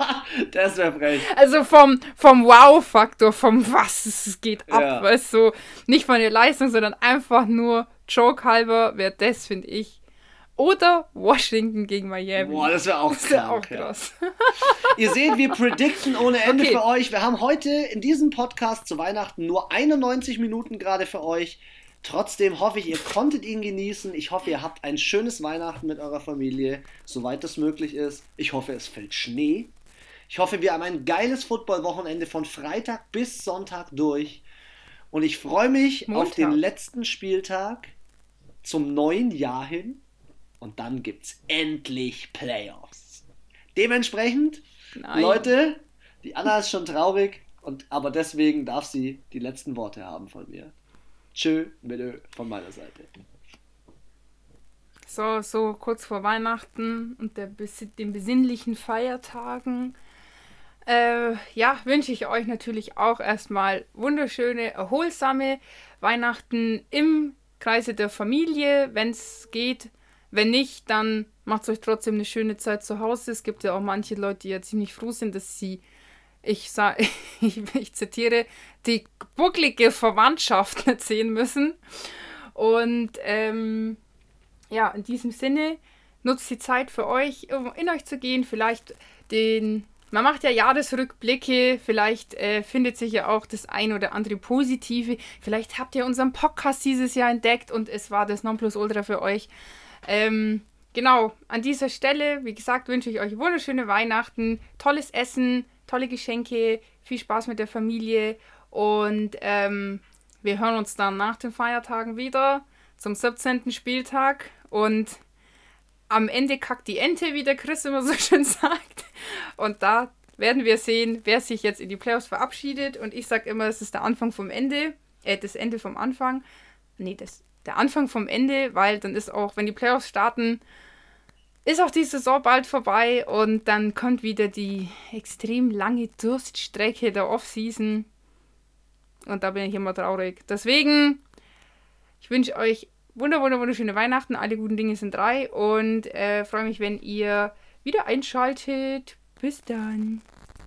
*laughs* das wäre frech. Also vom, vom Wow-Faktor, vom was, es geht ab, ja. weißt du, nicht von der Leistung, sondern einfach nur Joke halber wäre das, finde ich. Oder Washington gegen Miami. Boah, das wäre auch, das wär auch krass. Ja. Ihr seht, wir predikten ohne Ende okay. für euch. Wir haben heute in diesem Podcast zu Weihnachten nur 91 Minuten gerade für euch. Trotzdem hoffe ich, ihr konntet ihn genießen. Ich hoffe, ihr habt ein schönes Weihnachten mit eurer Familie, soweit das möglich ist. Ich hoffe, es fällt Schnee. Ich hoffe, wir haben ein geiles Football-Wochenende von Freitag bis Sonntag durch. Und ich freue mich Montag. auf den letzten Spieltag zum neuen Jahr hin. Und dann gibt es endlich Playoffs. Dementsprechend, Nein. Leute, die Anna ist schon traurig, und, aber deswegen darf sie die letzten Worte haben von mir. Tschö, bitte von meiner Seite. So, so kurz vor Weihnachten und der, den besinnlichen Feiertagen. Äh, ja, wünsche ich euch natürlich auch erstmal wunderschöne, erholsame Weihnachten im Kreise der Familie, wenn es geht. Wenn nicht, dann macht euch trotzdem eine schöne Zeit zu Hause. Es gibt ja auch manche Leute, die ja ziemlich froh sind, dass sie ich, sag, *laughs* ich, ich zitiere, die bucklige Verwandtschaft nicht *laughs* sehen müssen. Und ähm, ja, in diesem Sinne, nutzt die Zeit für euch, um in euch zu gehen. Vielleicht den, man macht ja Jahresrückblicke, vielleicht äh, findet sich ja auch das ein oder andere Positive. Vielleicht habt ihr unseren Podcast dieses Jahr entdeckt und es war das Nonplusultra für euch. Ähm, genau, an dieser Stelle, wie gesagt, wünsche ich euch wunderschöne Weihnachten, tolles Essen, tolle Geschenke, viel Spaß mit der Familie und ähm, wir hören uns dann nach den Feiertagen wieder zum 17. Spieltag und am Ende kackt die Ente, wie der Chris immer so *laughs* schön sagt. Und da werden wir sehen, wer sich jetzt in die Playoffs verabschiedet. Und ich sage immer, es ist der Anfang vom Ende, äh, das Ende vom Anfang. Nee, das, der Anfang vom Ende, weil dann ist auch, wenn die Playoffs starten, ist auch die Saison bald vorbei und dann kommt wieder die extrem lange Durststrecke der Offseason. Und da bin ich immer traurig. Deswegen, ich wünsche euch wunder, wunder, wunderschöne Weihnachten. Alle guten Dinge sind drei und äh, freue mich, wenn ihr wieder einschaltet. Bis dann.